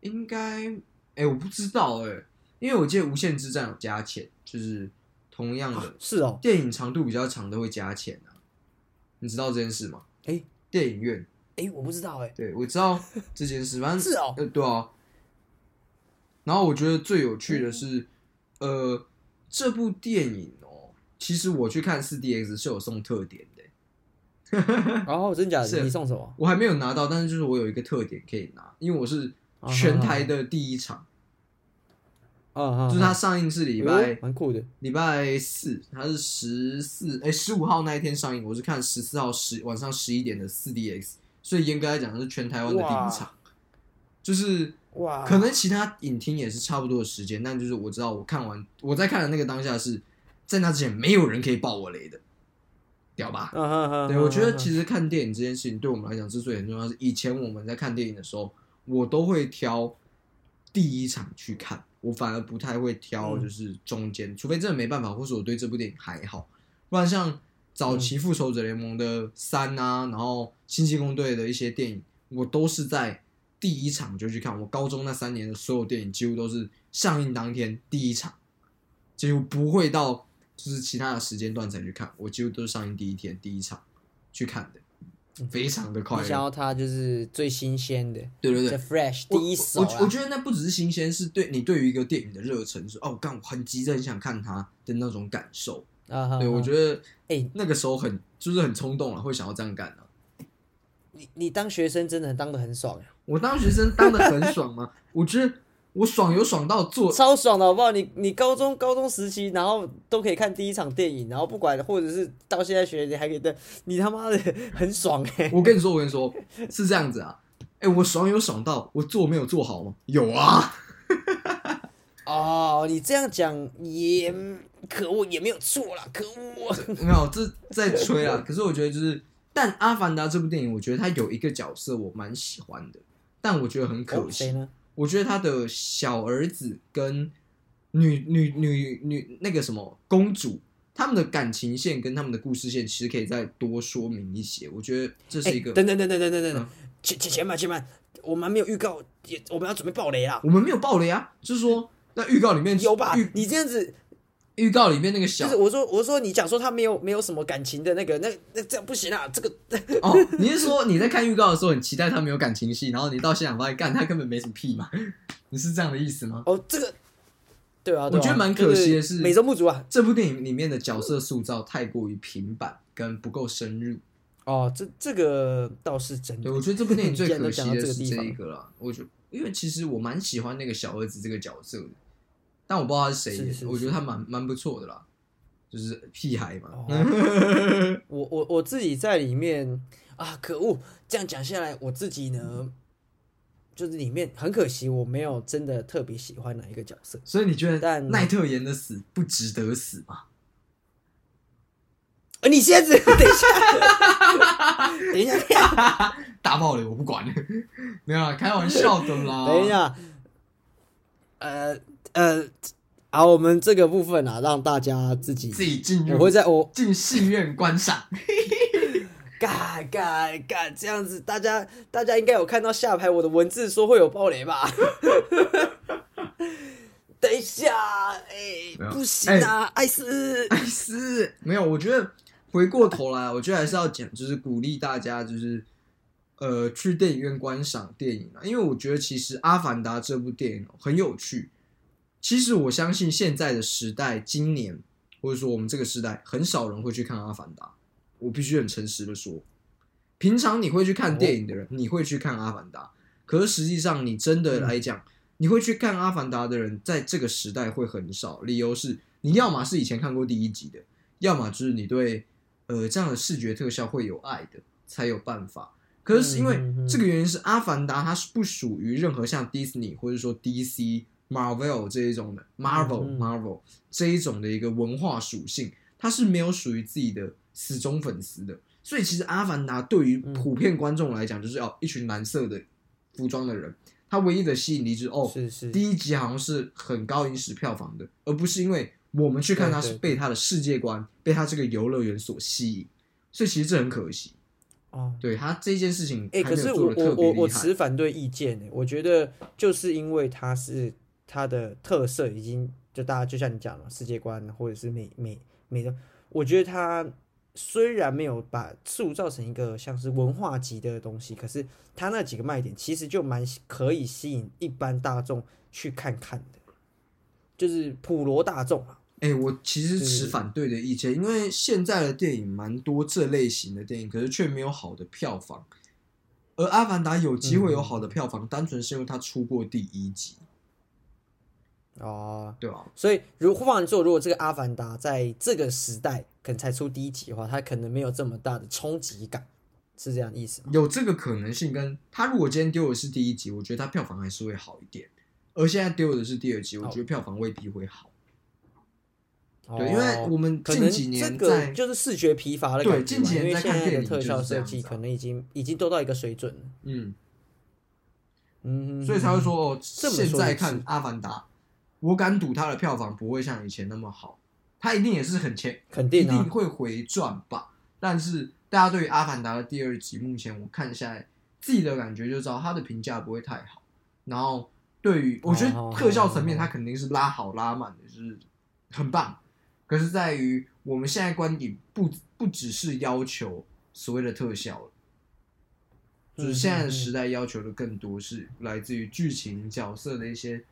应该，哎、我不知道哎、因为我记得《无限之战》有加钱，就是同样的是哦，电影长度比较长都会加钱啊。你知道这件事吗？哎电影院，哎，我不知道哎，对我知道这件事，反正 是哦，呃，对啊。然后我觉得最有趣的是，呃，这部电影哦，其实我去看四 DX 是有送特点的，然 后真假是的，你送什么？我还没有拿到，但是就是我有一个特点可以拿，因为我是全台的第一场，啊啊，就是它上映是礼礼拜蛮酷的，礼拜四，它是十四哎十五号那一天上映，我是看十四号十晚上十一点的四 DX，所以严格来讲是全台湾的第一场，就是哇，可能其他影厅也是差不多的时间，但就是我知道我看完我在看的那个当下是在那之前没有人可以爆我雷的，屌吧？对，我觉得其实看电影这件事情对我们来讲之所以很重要，是以前我们在看电影的时候，我都会挑第一场去看，我反而不太会挑嗯。就是中间，除非真的没办法，或是我对这部电影还好，不然像早期嗯复仇者联盟的三啊，然后星际攻队的一些电影，我都是在第一场就去看。我高中那三年的所有电影几乎都是上映当天第一场，几乎不会到就是其他的时间段才去看，我几乎都是上映第一天第一场去看的，非常的快乐。你想要它就是最新鲜的，对对对这，fresh 第一手啊我我我觉得那不只是新鲜，是对你对于一个电影的热忱，是哦，干我很急着很想看它的那种感受。啊，对我觉得，得哎，那个时候很就是很冲动了，会想要这样干啊。你你当学生真的当的很爽呀，我当学生当的很爽吗？我觉得我爽有爽到做，超爽的好不好？你你高中高中时期，然后都可以看第一场电影，然后不管或者是到现在学你还可以的，你他妈的很爽哎，我跟你说，我跟你说是这样子啊。哎、我爽有爽到，我做没有做好吗？有啊，哦，你这样讲也可恶，也没有错啦，可恶，没有这在吹啊。可是我觉得就是，但《阿凡达》这部电影，我觉得它有一个角色我蛮喜欢的，但我觉得很可惜。哦谁呢？我觉得他的小儿子跟女女女女那个什么公主，他们的感情线跟他们的故事线其实可以再多说明一些。我觉得这是一个等等等等等等等，前前前面前面，我们还没有预告，也我们要准备爆雷啦。我们没有爆雷啊，就是说那预告里面有吧？你这样子。预告里面那个小就是我说我说你讲说他没有没有什么感情的那个那那这样不行啊，这个哦，你是说你在看预告的时候很期待他没有感情戏，然后你到现场发现干他根本没什么屁嘛？你是这样的意思吗？哦这个对啊，我觉得蛮可惜的是美洲不足啊。这部电影里面的角色塑造太过于平板，跟不够深入。哦，这这个倒是真对，的。我觉得这部电影最 可惜的是这一个啦。我觉得，因为其实我蛮喜欢那个小儿子这个角色的，但我不知道他是谁演的，是是我觉得他蛮蛮不错的啦，就是屁孩嘛。哦 我我我自己在里面啊，可恶！这样讲下来，我自己呢，就是里面很可惜，我没有真的特别喜欢哪一个角色。所以你觉得但奈特言的死不值得死吗？呃，你先子，等一下，等一下，等一下，大爆雷我不管，没有啦，开玩笑的啦。等一，下，呃呃，好，我们这个部分啊，让大家自己，自己进我会在我进戏院观赏。嘎嘎嘎这样子，大家大家应该有看到下排我的文字说会有暴雷吧？等一下，哎、不行啊，艾斯，艾斯没有，我觉得回过头来，我觉得还是要讲，就是鼓励大家，就是呃去电影院观赏电影啊，因为我觉得其实《阿凡达》这部电影哦很有趣。其实我相信现在的时代，今年或者说我们这个时代，很少人会去看《阿凡达》。我必须很诚实的说，平常你会去看电影的人，你会去看《阿凡达》，可是实际上你真的来讲，你会去看《阿凡达》的人，在这个时代会很少。理由是你要么是以前看过第一集的，要么就是你对呃这样的视觉特效会有爱的，才有办法。可是是因为这个原因是《阿凡达》它是不属于任何像 Disney 或者说 DC、Marvel 这一种的 Marvel、Marvel 这一种的一个文化属性，它是没有属于自己的死忠粉丝的。所以其实《阿凡达》对于嗯。普遍观众来讲，就是要一群蓝色的服装的人，它唯一的吸引力就是哦，是是，第一集好像是很高影史票房的，而不是因为我们去看它对对是被它的世界观、被它这个游乐园所吸引，所以其实这很可惜。哦。对他这件事情哎、可是我我我我。持反对意见呢。我觉得就是因为它是它的特色已经就大家就像你讲了世界观或者是美美美的，我觉得它虽然没有把塑造成一个像是文化级的东西，可是它那几个卖点其实就蛮可以吸引一般大众去看看的，就是普罗大众啊。哎、我其实持反对的意见，因为现在的电影蛮多这类型的电影，可是却没有好的票房。而《阿凡达》有机会有好的票房，单纯是因为它出过第一集，哦，对吧？所以如换言之，如果这个《阿凡达》在这个时代可能才出第一集的话，它可能没有这么大的冲击感，是这样的意思吗？有这个可能性跟。他如果今天丢的是第一集，我觉得他票房还是会好一点。而现在丢的是第二集，我觉得票房未必会好。对，因为哦我们近几这个年在就是视觉疲乏的对感觉嘛，近几年在看电影就是这效设计可能已经已经都到一个水准了，嗯，嗯，所以才会说哦，现在看《阿凡达》，我敢赌它的票房不会像以前那么好，它一定也是很前，一肯定啊，定会回转吧。但是大家对于《阿凡达》的第二集，目前我看下来，自己的感觉就知道它的评价不会太好。然后对于我觉哦得特效层面，它肯定是拉好拉满的，就是很棒。可是在于我们现在观点不不只是要求所谓的特效了。就是现在的时代要求的更多是来自于剧情角色的一些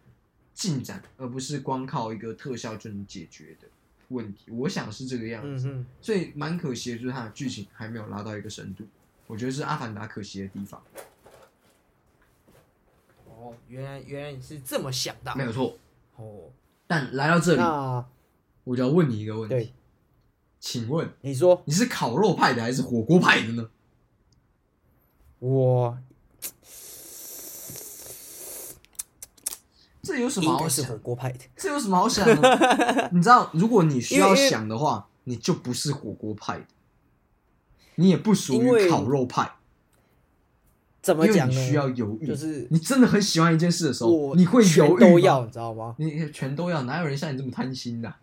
进展，而不是光靠一个特效就能解决的问题。我想是这个样子，嗯，所以蛮可惜的，就是它的剧情还没有拉到一个深度。我觉得是《阿凡达》可惜的地方。哦，原来原来你是这么想的，没有错。哦，但来到这里，那我就要问你一个问题对，请问你说你是烤肉派的还是火锅派的呢？我这有什么好应该是火想？锅派的，这有什么好想的？你知道，如果你需要为因为想的话，你就不是火锅派的，你也不属因为于烤肉派，因为怎么讲呢？你需要犹豫。就是你真的很喜欢一件事的时候，我你会全犹豫吗都要，你知道吗？你全都要，哪有人像你这么贪心的啊、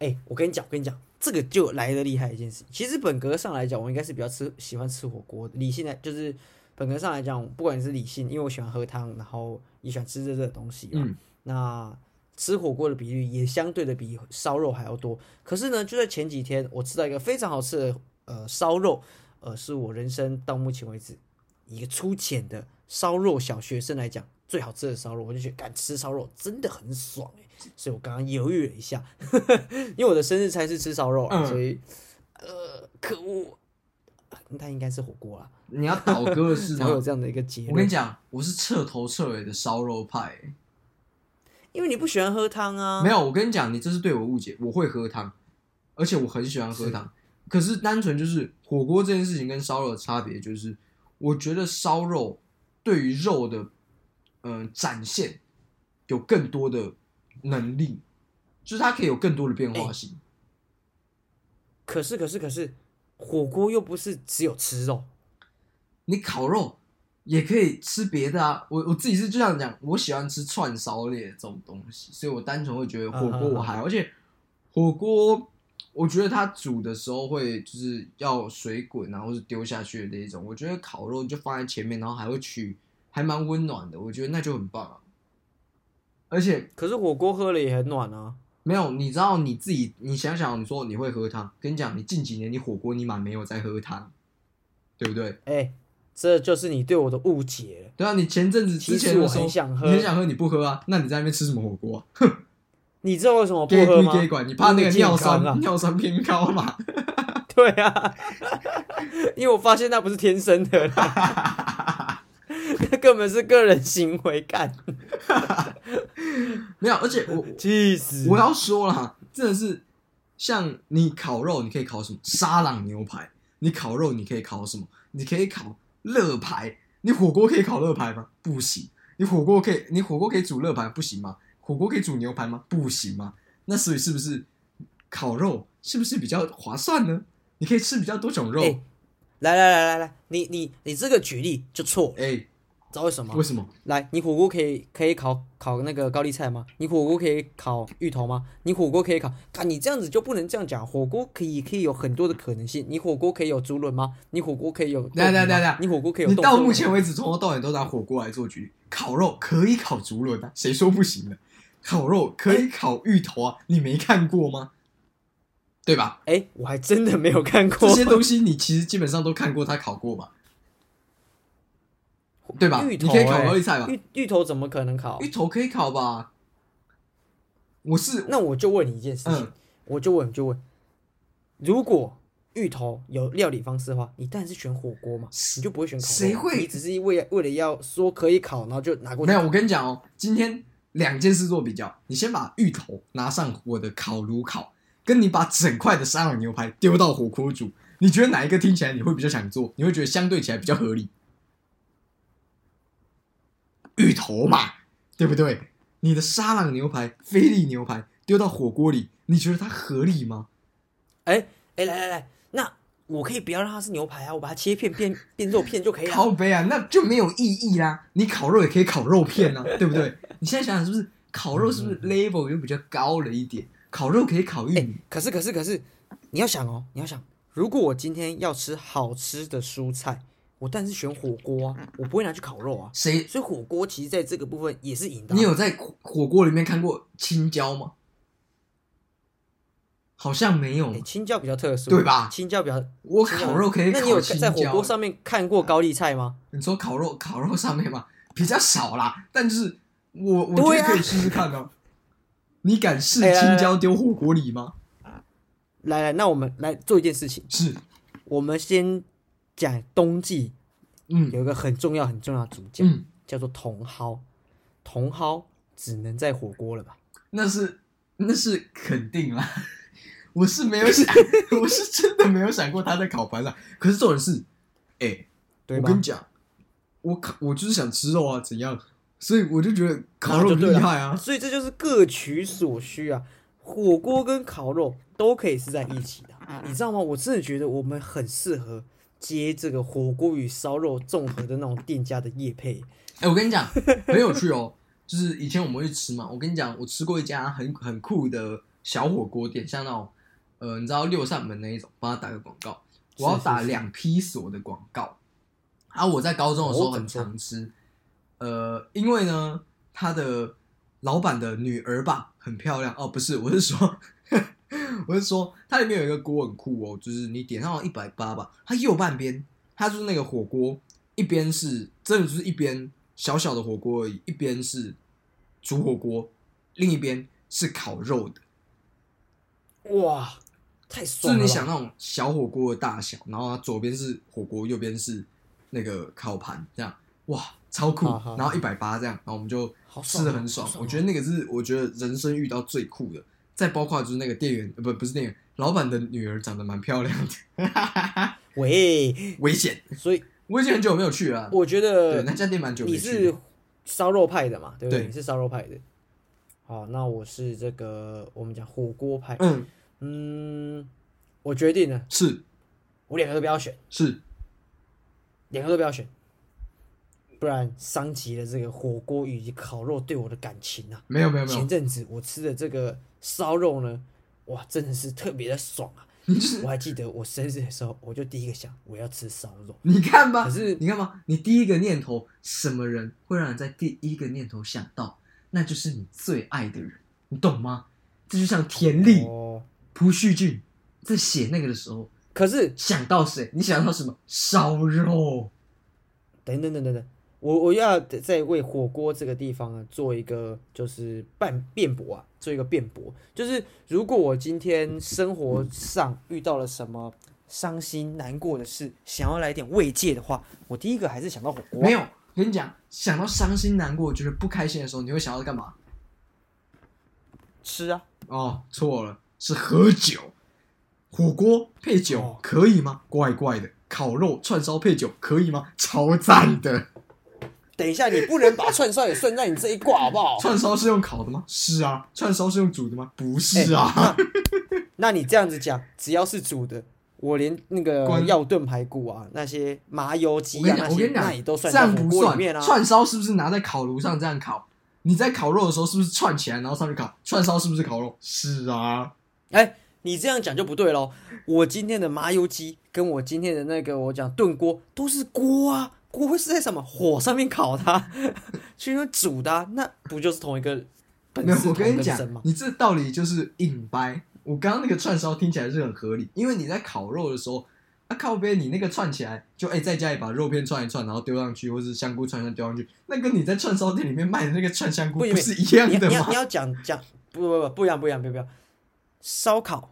哎、我跟你讲，我跟你讲，这个就来的厉害一件事。其实本格上来讲，我应该是比较吃喜欢吃火锅的。理性来就是本格上来讲，不管是理性，因为我喜欢喝汤，然后也喜欢吃热热的东西嘛。嗯那吃火锅的比率也相对的比烧肉还要多。可是呢，就在前几天，我吃到一个非常好吃的呃烧肉，呃，是我人生到目前为止一个粗浅的烧肉小学生来讲最好吃的烧肉，我就觉得敢吃烧肉真的很爽哎、所以我刚刚犹豫了一下，因为我的生日餐是吃烧肉啊，嗯所以呃，可恶，那应该是火锅啦，你要倒戈的是 才会有吗？这样的一个结论。我跟你讲，我是彻头彻尾的烧肉派、欸因为你不喜欢喝汤啊，没有，我跟你讲，你这是对我误解。我会喝汤，而且我很喜欢喝汤。可是单纯就是火锅这件事情跟烧肉的差别，就是我觉得烧肉对于肉的嗯、呃展现有更多的能力，就是它可以有更多的变化性。可是可是可是，火锅又不是只有吃肉，你烤肉也可以吃别的啊。我我自己是这样讲，我喜欢吃串烧类的这种东西，所以我单纯会觉得火锅我还好，而且火锅我觉得它煮的时候会就是要水滚然后是丢下去的那一种。我觉得烤肉就放在前面，然后还会取，还蛮温暖的，我觉得那就很棒啊。而且可是火锅喝了也很暖啊。没有，你知道你自己，你想想，你说你会喝汤，跟你讲，你近几年你火锅你满没有在喝汤，对不对？哎、这就是你对我的误解。对啊，你前阵子之前的时候，很想喝你很想喝，你不喝啊？那你在那边吃什么火锅、啊？你知道为什么不给喝吗？你怕那个尿酸、尿酸偏高嘛？对啊，因为我发现那不是天生的啦，那根本是个人行为干，没有，而且我 气死！我要说了，真的是像你烤肉，你可以烤什么沙朗牛排，你烤肉你可以烤什么？你可以烤乐排，你火锅可以烤乐排吗？不行。你火锅可以，你火锅可以煮乐排不行吗？火锅可以煮牛排吗？不行吗？那所以是不是烤肉是不是比较划算呢？你可以吃比较多种肉。哎来来来来来，你你你这个举例就错了，哎、知道为什么吗？为什么？来，你火锅可以可以烤烤那个高丽菜吗？你火锅可以烤芋头吗？你火锅可以烤？啊你这样子就不能这样讲，火锅可以可以有很多的可能性。你火锅可以有竹轮吗？你火锅可以有豆皮吗？等一下等一下等一下你火锅可以有你到目前为止从头到尾都拿火锅来做举例，烤肉可以烤竹轮啊，谁说不行的？烤肉可以烤芋头啊，你没看过吗？对吧？哎，我还真的没有看过这些东西你其实基本上都看过，他烤过嘛，对吧？芋头、你可以烤哎高丽菜吧？芋芋头怎么可能烤芋？头可以烤吧？我是那我就问你一件事情，嗯我就问就问，如果芋头有料理方式的话，你当然是选火锅嘛，你就不会选烤肉。谁会你只是为了为了要说可以烤，然后就拿过去没有，我跟你讲哦，今天两件事做比较，你先把芋头拿上我的烤炉烤，跟你把整块的沙朗牛排丢到火锅煮，你觉得哪一个听起来你会比较想做？你会觉得相对起来比较合理？芋头嘛，对不对？你的沙朗牛排、菲力牛排丢到火锅里，你觉得它合理吗？哎哎，来来来，我可以不要让它是牛排啊，我把它切片变 变肉片就可以了。靠背啊，那就没有意义啦。你烤肉也可以烤肉片啊，对不对？你现在想想是不是烤肉是不是 level 又比较高了一点？烤肉可以烤玉哎米，，可是可是可是，你要想哦，你要想，如果我今天要吃好吃的蔬菜，我当然是选火锅啊，我不会拿去烤肉啊。谁？所以火锅其实在这个部分也是赢的啊、你有在火火锅里面看过青椒吗？好像没有哎，，青椒比较特殊，对吧青椒比较，我烤肉可以那你有在火锅。上面看过高丽菜吗？你说烤肉烤肉上面嘛，比较少啦，但是我我觉得可以试试看哦。你敢试青椒丢火锅里吗？来来，那我们来做一件事情，是，我们先讲冬季嗯有一个很重要很重要的主角，嗯，叫做茼蒿，茼蒿只能在火锅了吧？那是那是肯定啦。我是没有想，我是真的没有想过他在烤盘上。可是重点是，哎、对我跟你？讲，我烤我就是想吃肉啊，怎样？所以我就觉得烤肉厉害啊。所以这就是各取所需啊，火锅跟烤肉都可以是在一起的，你知道吗？我真的觉得我们很适合接这个火锅与烧肉综合的那种店家的业配。哎、我跟你讲，很有趣哦。就是以前我们会去吃嘛，我跟你讲，我吃过一家很很酷的小火锅店，像那种呃，你知道六扇门那一种，帮他打个广告，我要打两批锁的广告。啊，我在高中的时候很常吃，呃，因为呢，他的老板的女儿吧很漂亮。哦，不是，我是说，我是说，它里面有一个锅很酷哦，就是你点上一百八吧，它右半边它就是那个火锅，一边是真的就是一边小小的火锅而已，一边是煮火锅，另一边是烤肉的，哇，太就爽了就！是你想那种小火锅的大小，然后它左边是火锅，右边是那个烤盘，这样哇，超酷然后一百八这样，然后我们就吃的很爽，我觉得那个是我觉得人生遇到最酷的。再包括就是那个店员，呃不不是店员，老板的女儿长得蛮漂亮的，喂，危险！所以我已经很久没有去了啊，我觉对得那家店蛮久没你去你。是烧肉派的嘛，对不对？对你是烧肉派的。好，那我是这个我们讲火锅派。嗯，嗯，我决定了，是我两个都不要选，是，两个都不要选，不然伤及了这个火锅以及烤肉对我的感情啊。没有没有没有，前阵子我吃的这个烧肉呢，哇，真的是特别的爽啊！我还记得我生日的时候，我就第一个想我要吃烧肉，你看吧，可是你看吧，你第一个念头，什么人会让你在第一个念头想到？那就是你最爱的人，你懂吗？这就像田力、哦，朴叙俊在写那个的时候，可是想到谁？你想到什么？烧肉。等等等等等，我我要在为火锅这个地方啊做一个就是办辩驳啊，做一个辩驳，就是如果我今天生活上遇到了什么伤心难过的事，想要来点慰藉的话，我第一个还是想到火锅啊。没有，跟你讲，想到伤心难过、觉得不开心的时候，你会想到干嘛？吃啊，哦，错了，是喝酒。火锅配酒哦可以吗？怪怪的。烤肉串烧配酒可以吗？超赞的。等一下，你不能把串烧也算在你这一挂，好不好？串烧是用烤的吗？是啊。串烧是用煮的吗？不是啊。哎那你这样子讲，只要是煮的，我连那个关药炖排骨啊，那些麻油鸡啊那也都算这在火样不算。锅里面啊。串烧是不是拿在烤炉上这样烤？你在烤肉的时候是不是串起来，然后上去烤？串烧是不是烤肉？是啊。哎，你这样讲就不对喽。我今天的麻油鸡跟我今天的那个我讲炖锅都是锅啊，锅会是在什么火上面烤它，去那煮的啊、那不就是同一个本没有，是同我跟你讲？你这道理就是硬掰。我刚刚那个串烧听起来是很合理，因为你在烤肉的时候，啊靠边，你那个串起来，就哎、在家里把肉片串一串，然后丢上去，或是香菇串一串丢上去，那跟你在串烧店里面卖的那个串香菇不不是一样的吗你要讲讲不不不不一样不一样不一样不一样，烧烤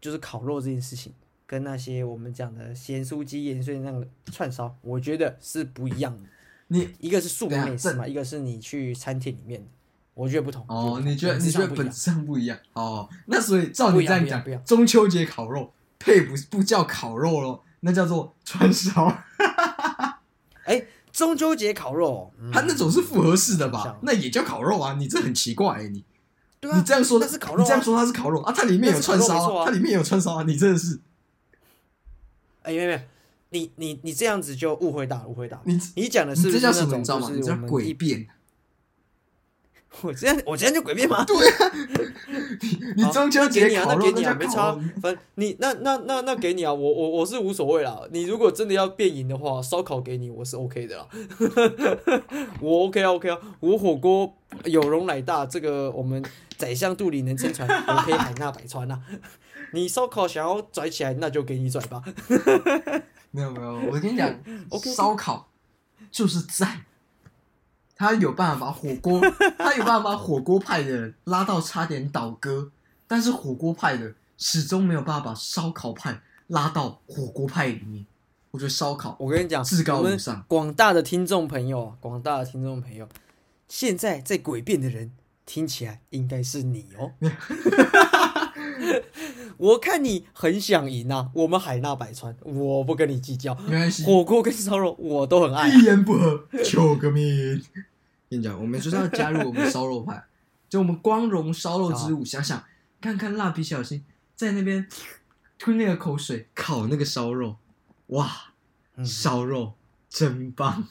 就是烤肉这件事情，跟那些我们讲的咸酥鸡、盐碎那个串烧，我觉得是不一样的。你一个是庶民等一下这美食嘛，一个是你去餐厅里面的，我觉得不同。哦，你觉得你觉得本质上不一样哦？那所以照你这样讲中秋节烤肉配不不叫烤肉咯，那叫做串烧，哎，中秋节烤肉，嗯它那种是复合式的吧？那也叫烤肉啊？你这很奇怪、欸，你对啊，你这样说，那是烤肉、啊，你这样说它是烤肉啊？它里面有串烧啊，它里面有串烧啊，你真的是哎，没有没有，你你你这样子就误会大了，误会大了。你你讲的是你这叫什么你知道吗？就是你叫诡辩。我这样我这样就诡辩吗？你好中秋节给你啊，烤肉那给你啊，没差肉。。反你那那那那给你啊，我我我是无所谓啦。你如果真的要变赢的话，烧烤给你我是 OK 的啦。我 OK 啊 OK 啊，我火锅有容乃大，这个我们宰相肚里能撑船，我可以海纳百川呐、你烧烤想要拽起来，那就给你拽吧。没有没有，我跟你讲 烧烤就是在。他有办法把火锅，他有办法把火锅派的人拉到差点倒戈，但是火锅派的始终没有办法把烧烤派拉到火锅派里面。我觉得烧烤我跟你讲，至高无上广大的听众朋友啊，广大的听众朋友，现在在诡辩的人听起来应该是你哦。我看你很想赢啊，我们海纳百川，我不跟你计较。没关系，火锅跟烧肉我都很爱、啊。一言不合求个命。跟你讲，我们就是要加入我们烧肉派，就我们光荣烧肉之舞。想想看看蜡笔小新在那边 吞那个口水烤那个烧肉，哇，嗯烧肉真棒！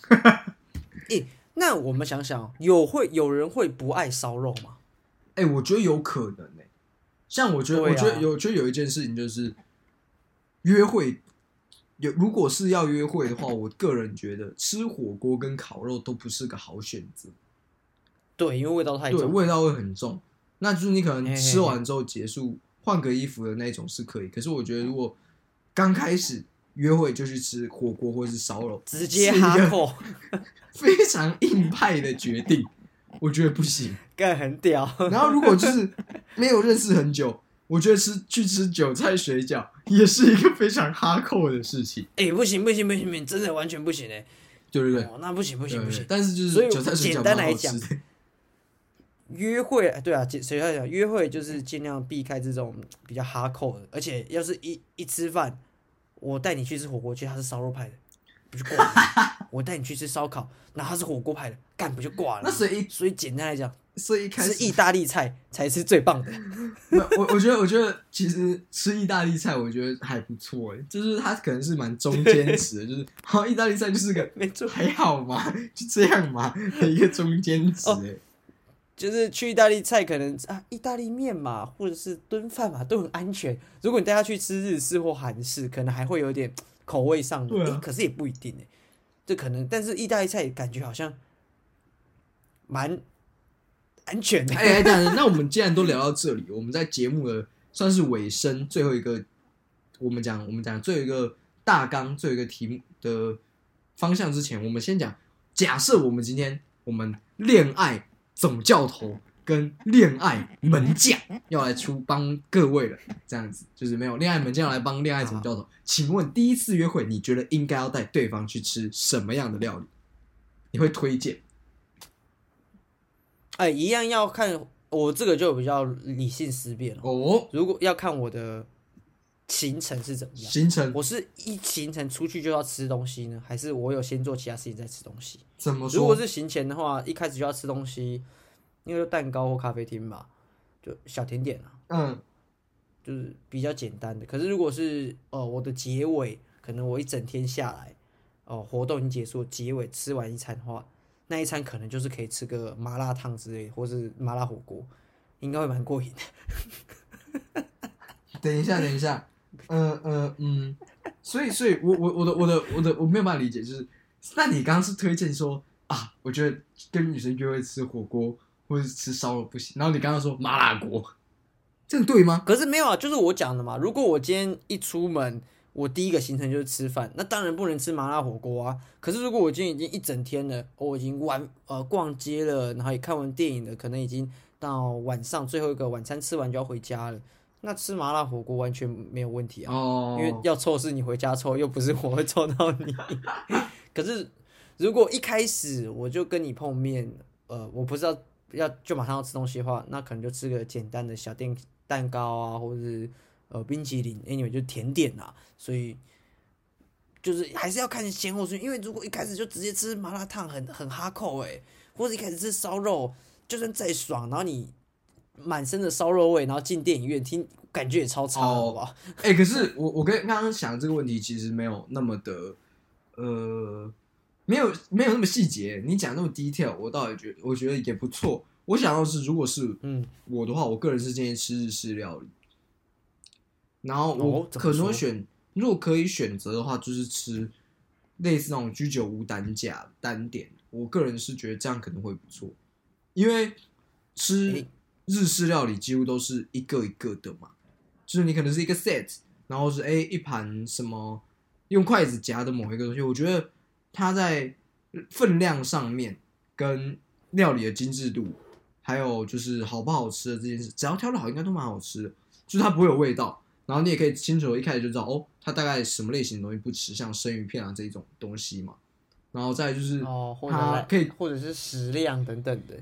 那我们想想，有会有人会不爱烧肉吗？哎、我觉得有可能呢、像我觉得，啊我觉得有，我觉得有一件事情就是约会。有，如果是要约会的话，我个人觉得吃火锅跟烤肉都不是个好选择。对，因为味道太对，重。味道会很重。那就是你可能吃完之后结束，换个衣服的那种是可以。可是我觉得，如果刚开始约会就去吃火锅或是烧肉，直接哈扣，非常硬派的决定，我觉得不行。干很屌。然后如果就是没有认识很久，我觉得吃去吃韭菜水饺也是一个非常哈扣的事情，哎、不行不行不行不行，真的完全不行哎、对不对？哦，那不行不行不行。但是就所以是韭菜水饺简单来讲。约会，哎对啊，简谁来讲？约会就是尽量避开这种比较哈扣的，而且要是一一吃饭，我带你去吃火锅，其实他是烧肉派的，不就挂了？我带你去吃烧烤，然后他是火锅派的，干不就挂了？那所以所以简单来讲，所以一开始吃意大利菜才是最棒的。我我觉得，我觉得其实吃意大利菜，我觉得还不错诶，就是它可能是蛮中间值的，就是好意大利菜就是个没错，还好嘛，就这样嘛一个中间值哦诶。就是去意大利菜，可能啊，意大利面嘛，或者是炖饭嘛，都很安全。如果你带他去吃日式或韩式，可能还会有点口味上的，对可是也不一定诶。这可能，但是意大利菜感觉好像蛮安全的。哎哎，但是那我们既然都聊到这里，我们在节目的算是尾声最后一个，我们讲我们讲最后一个大纲，最后一个题目的方向之前，我们先讲，假设我们今天我们恋爱总教头跟恋爱门将要来出帮各位了，这样子就是没有恋爱门将要来帮恋爱总教头。请问第一次约会，你觉得应该要带对方去吃什么样的料理？你会推荐？哎，一样要看我这个就比较理性思辨了。哦，如果要看我的行程是怎么样？行程我是一行程出去就要吃东西呢，还是我有先做其他事情再吃东西？怎么说？如果是行前的话，一开始就要吃东西，因为蛋糕或咖啡厅吧，就小甜点啊，嗯，就是比较简单的。可是如果是呃我的结尾，可能我一整天下来，哦、活动已经结束，结尾吃完一餐的话，那一餐可能就是可以吃个麻辣烫之类，或是麻辣火锅，应该会蛮过瘾的。等一下，等一下，嗯嗯嗯，所以所以我我我的我的我的我没有办法理解，就是那你刚刚是推荐说啊，我觉得跟女生约会吃火锅或者是吃烧肉不行，然后你刚刚说麻辣锅，这样对吗？可是没有啊，就是我讲的嘛。如果我今天一出门，我第一个行程就是吃饭，那当然不能吃麻辣火锅啊。可是如果我今天已经一整天了，我已经玩呃逛街了，然后也看完电影了，可能已经到晚上最后一个晚餐吃完就要回家了，那吃麻辣火锅完全没有问题啊。哦，因为要凑是你回家凑，又不是我会凑到你。可是如果一开始我就跟你碰面，呃，我不知道要就马上要吃东西的话，那可能就吃个简单的小店蛋糕啊，或者是呃冰淇淋，anyway 就甜点啊。所以就是还是要看先后顺序，因为如果一开始就直接吃麻辣烫很很哈扣哎，或者一开始吃烧肉，就算再爽，然后你满身的烧肉味，然后进电影院听，感觉也超差，哦好不好？哎、可是我我跟刚刚想这个问题其实没有那么的，呃，没有没有那么细节。你讲那么 detail，我倒也觉我觉得也不错。我想要是，如果是嗯，我的话，我个人是建议吃日式料理，然后我可能会说选，如果可以选择的话，就是吃类似那种居酒屋单价单点。我个人是觉得这样可能会不错，因为吃诶日式料理几乎都是一个一个的嘛，就是你可能是一个 set，然后是哎一盘什么用筷子夹的某一个东西，我觉得它在分量上面跟料理的精致度，还有就是好不好吃的这件事，只要挑的好，应该都蛮好吃的。就是它不会有味道，然后你也可以清楚地一开始就知道哦，它大概什么类型的东西不吃，像生鱼片啊这一种东西嘛。然后再就是哦，可以或者是食量等等的。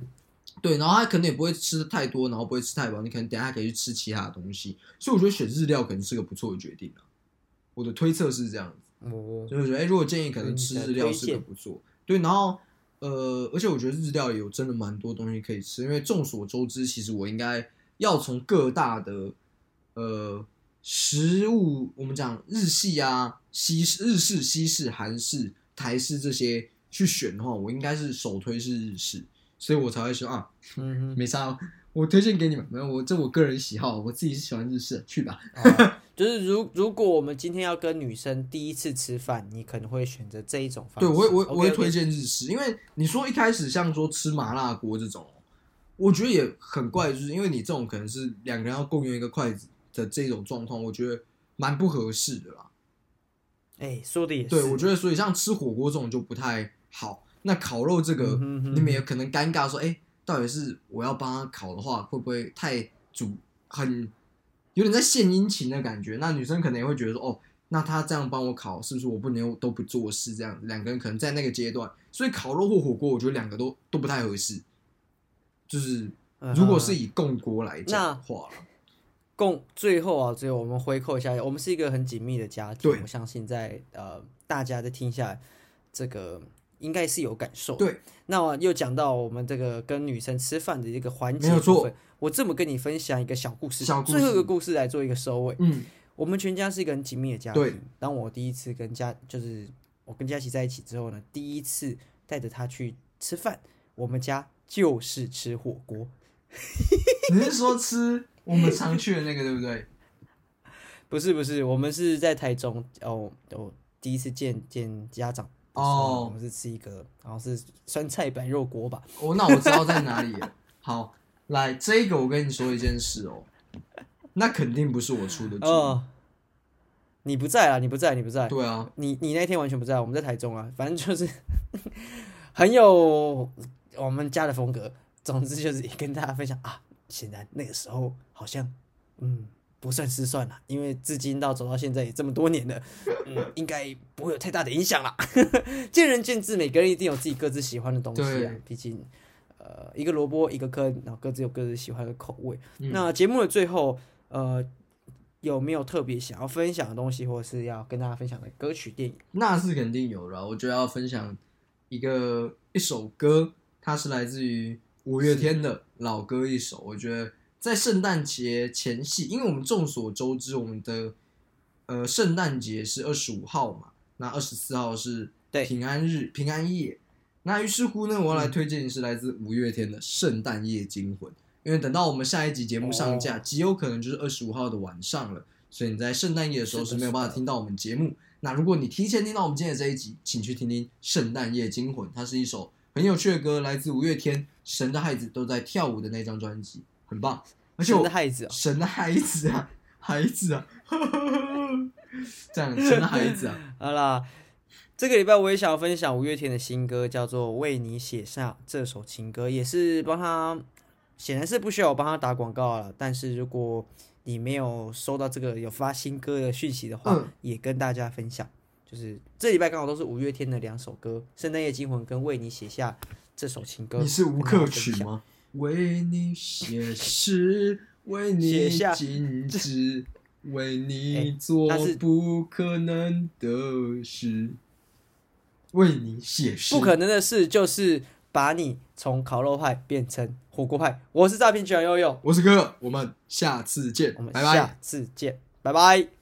对，然后他可能也不会吃的太多，然后不会吃太饱，你可能等下可以去吃其他的东西。所以我觉得选日料可能是个不错的决定啊。我的推测是这样子。哦，所以我觉得，哎、如果建议可能嗯吃日料是个不错。对，然后呃，而且我觉得日料也有真的蛮多东西可以吃，因为众所周知，其实我应该要从各大的呃食物，我们讲日系啊、西式、日式、西式、韩式、台式这些去选的话，我应该是首推是日式，所以我才会说啊，嗯哼。没啥哦，我推荐给你们，没有我这我个人喜好，我自己是喜欢日式的，去吧。哦就是如如果我们今天要跟女生第一次吃饭，你可能会选择这一种方对，我会我我会推荐日式，因为你说一开始像说吃麻辣锅这种，我觉得也很怪，就是因为你这种可能是两个人要共用一个筷子的这种状况，我觉得蛮不合适的啦。哎、说的也是。对，我觉得所以像吃火锅这种就不太好。那烤肉这个，嗯哼哼你们也可能尴尬说，哎、到底是我要帮他烤的话，会不会太主很有点在献殷勤的感觉？那女生可能也会觉得说，哦，那他这样帮我烤，是不是我不能都不做事？这样两个人可能在那个阶段，所以烤肉或火锅，我觉得两个都都不太合适。就是嗯如果是以共锅来讲的话啦共最后啊，最后我们回扣一下，我们是一个很紧密的家庭，对我相信在呃大家在听下来，这个应该是有感受。对，那又讲到我们这个跟女生吃饭的一个环节没有错部分，我这么跟你分享一个小故事，小故事最后一个故事来做一个收尾。嗯，我们全家是一个很紧密的家对庭。当我第一次跟佳，就是我跟佳琪在一起之后呢，第一次带着她去吃饭，我们家就是吃火锅。你是说吃我们常去的那个对不对？不是不是，我们是在台中哦，我第一次见见家长哦我们是吃一个，然后是酸菜白肉锅吧。哦，那我知道在哪里了。好，来这个我跟你说一件事哦，那肯定不是我出的主。哦，你不在啊，你不在，你不在，对啊，你你那天完全不在，我们在台中啊，反正就是 很有我们家的风格。总之就是跟大家分享啊，显然那个时候好像嗯不算失算了，因为至今到走到现在也这么多年了，嗯，应该不会有太大的影响啦。见仁见智，每个人一定有自己各自喜欢的东西啊，毕竟。呃，一个萝卜一个坑，然后各自有各自喜欢的口味。嗯那节目的最后，呃，有没有特别想要分享的东西，或者是要跟大家分享的歌曲、电影？那是肯定有的。我就要分享一个一首歌，它是来自于五月天的老歌一首。我觉得在圣诞节前夕，因为我们众所周知，我们的呃圣诞节是二十五号嘛，那二十四号是平安日、平安夜。那于是乎呢，我要来推荐的是来自五月天的《圣诞夜惊魂》，因为等到我们下一集节目上架，哦。极有可能就是二十五号的晚上了，所以你在圣诞夜的时候是没有办法听到我们节目。那如果你提前听到我们今天的这一集，请去听听《圣诞夜惊魂》，它是一首很有趣的歌，来自五月天《神的孩子都在跳舞》的那张专辑，很棒。而且神我的孩子哦，神的孩子啊，孩子啊，这样神的孩子啊，好啦，这个礼拜我也想要分享五月天的新歌，叫做《为你写下这首情歌》，也是帮他，显然是不需要我帮他打广告了。但是如果你没有收到这个有发新歌的讯息的话，嗯也跟大家分享。就是这礼拜刚好都是五月天的两首歌，《圣诞夜惊魂》跟《为你写下这首情歌》。你是吴跟大家克？曲吗？为你写诗，为你静止，为你哎做不可能的事，为你写诗。不可能的事就是把你从烤肉派变成火锅派。我是诈骗犬悠悠，我是哥哥，我们下次见我，们。下次见，拜拜。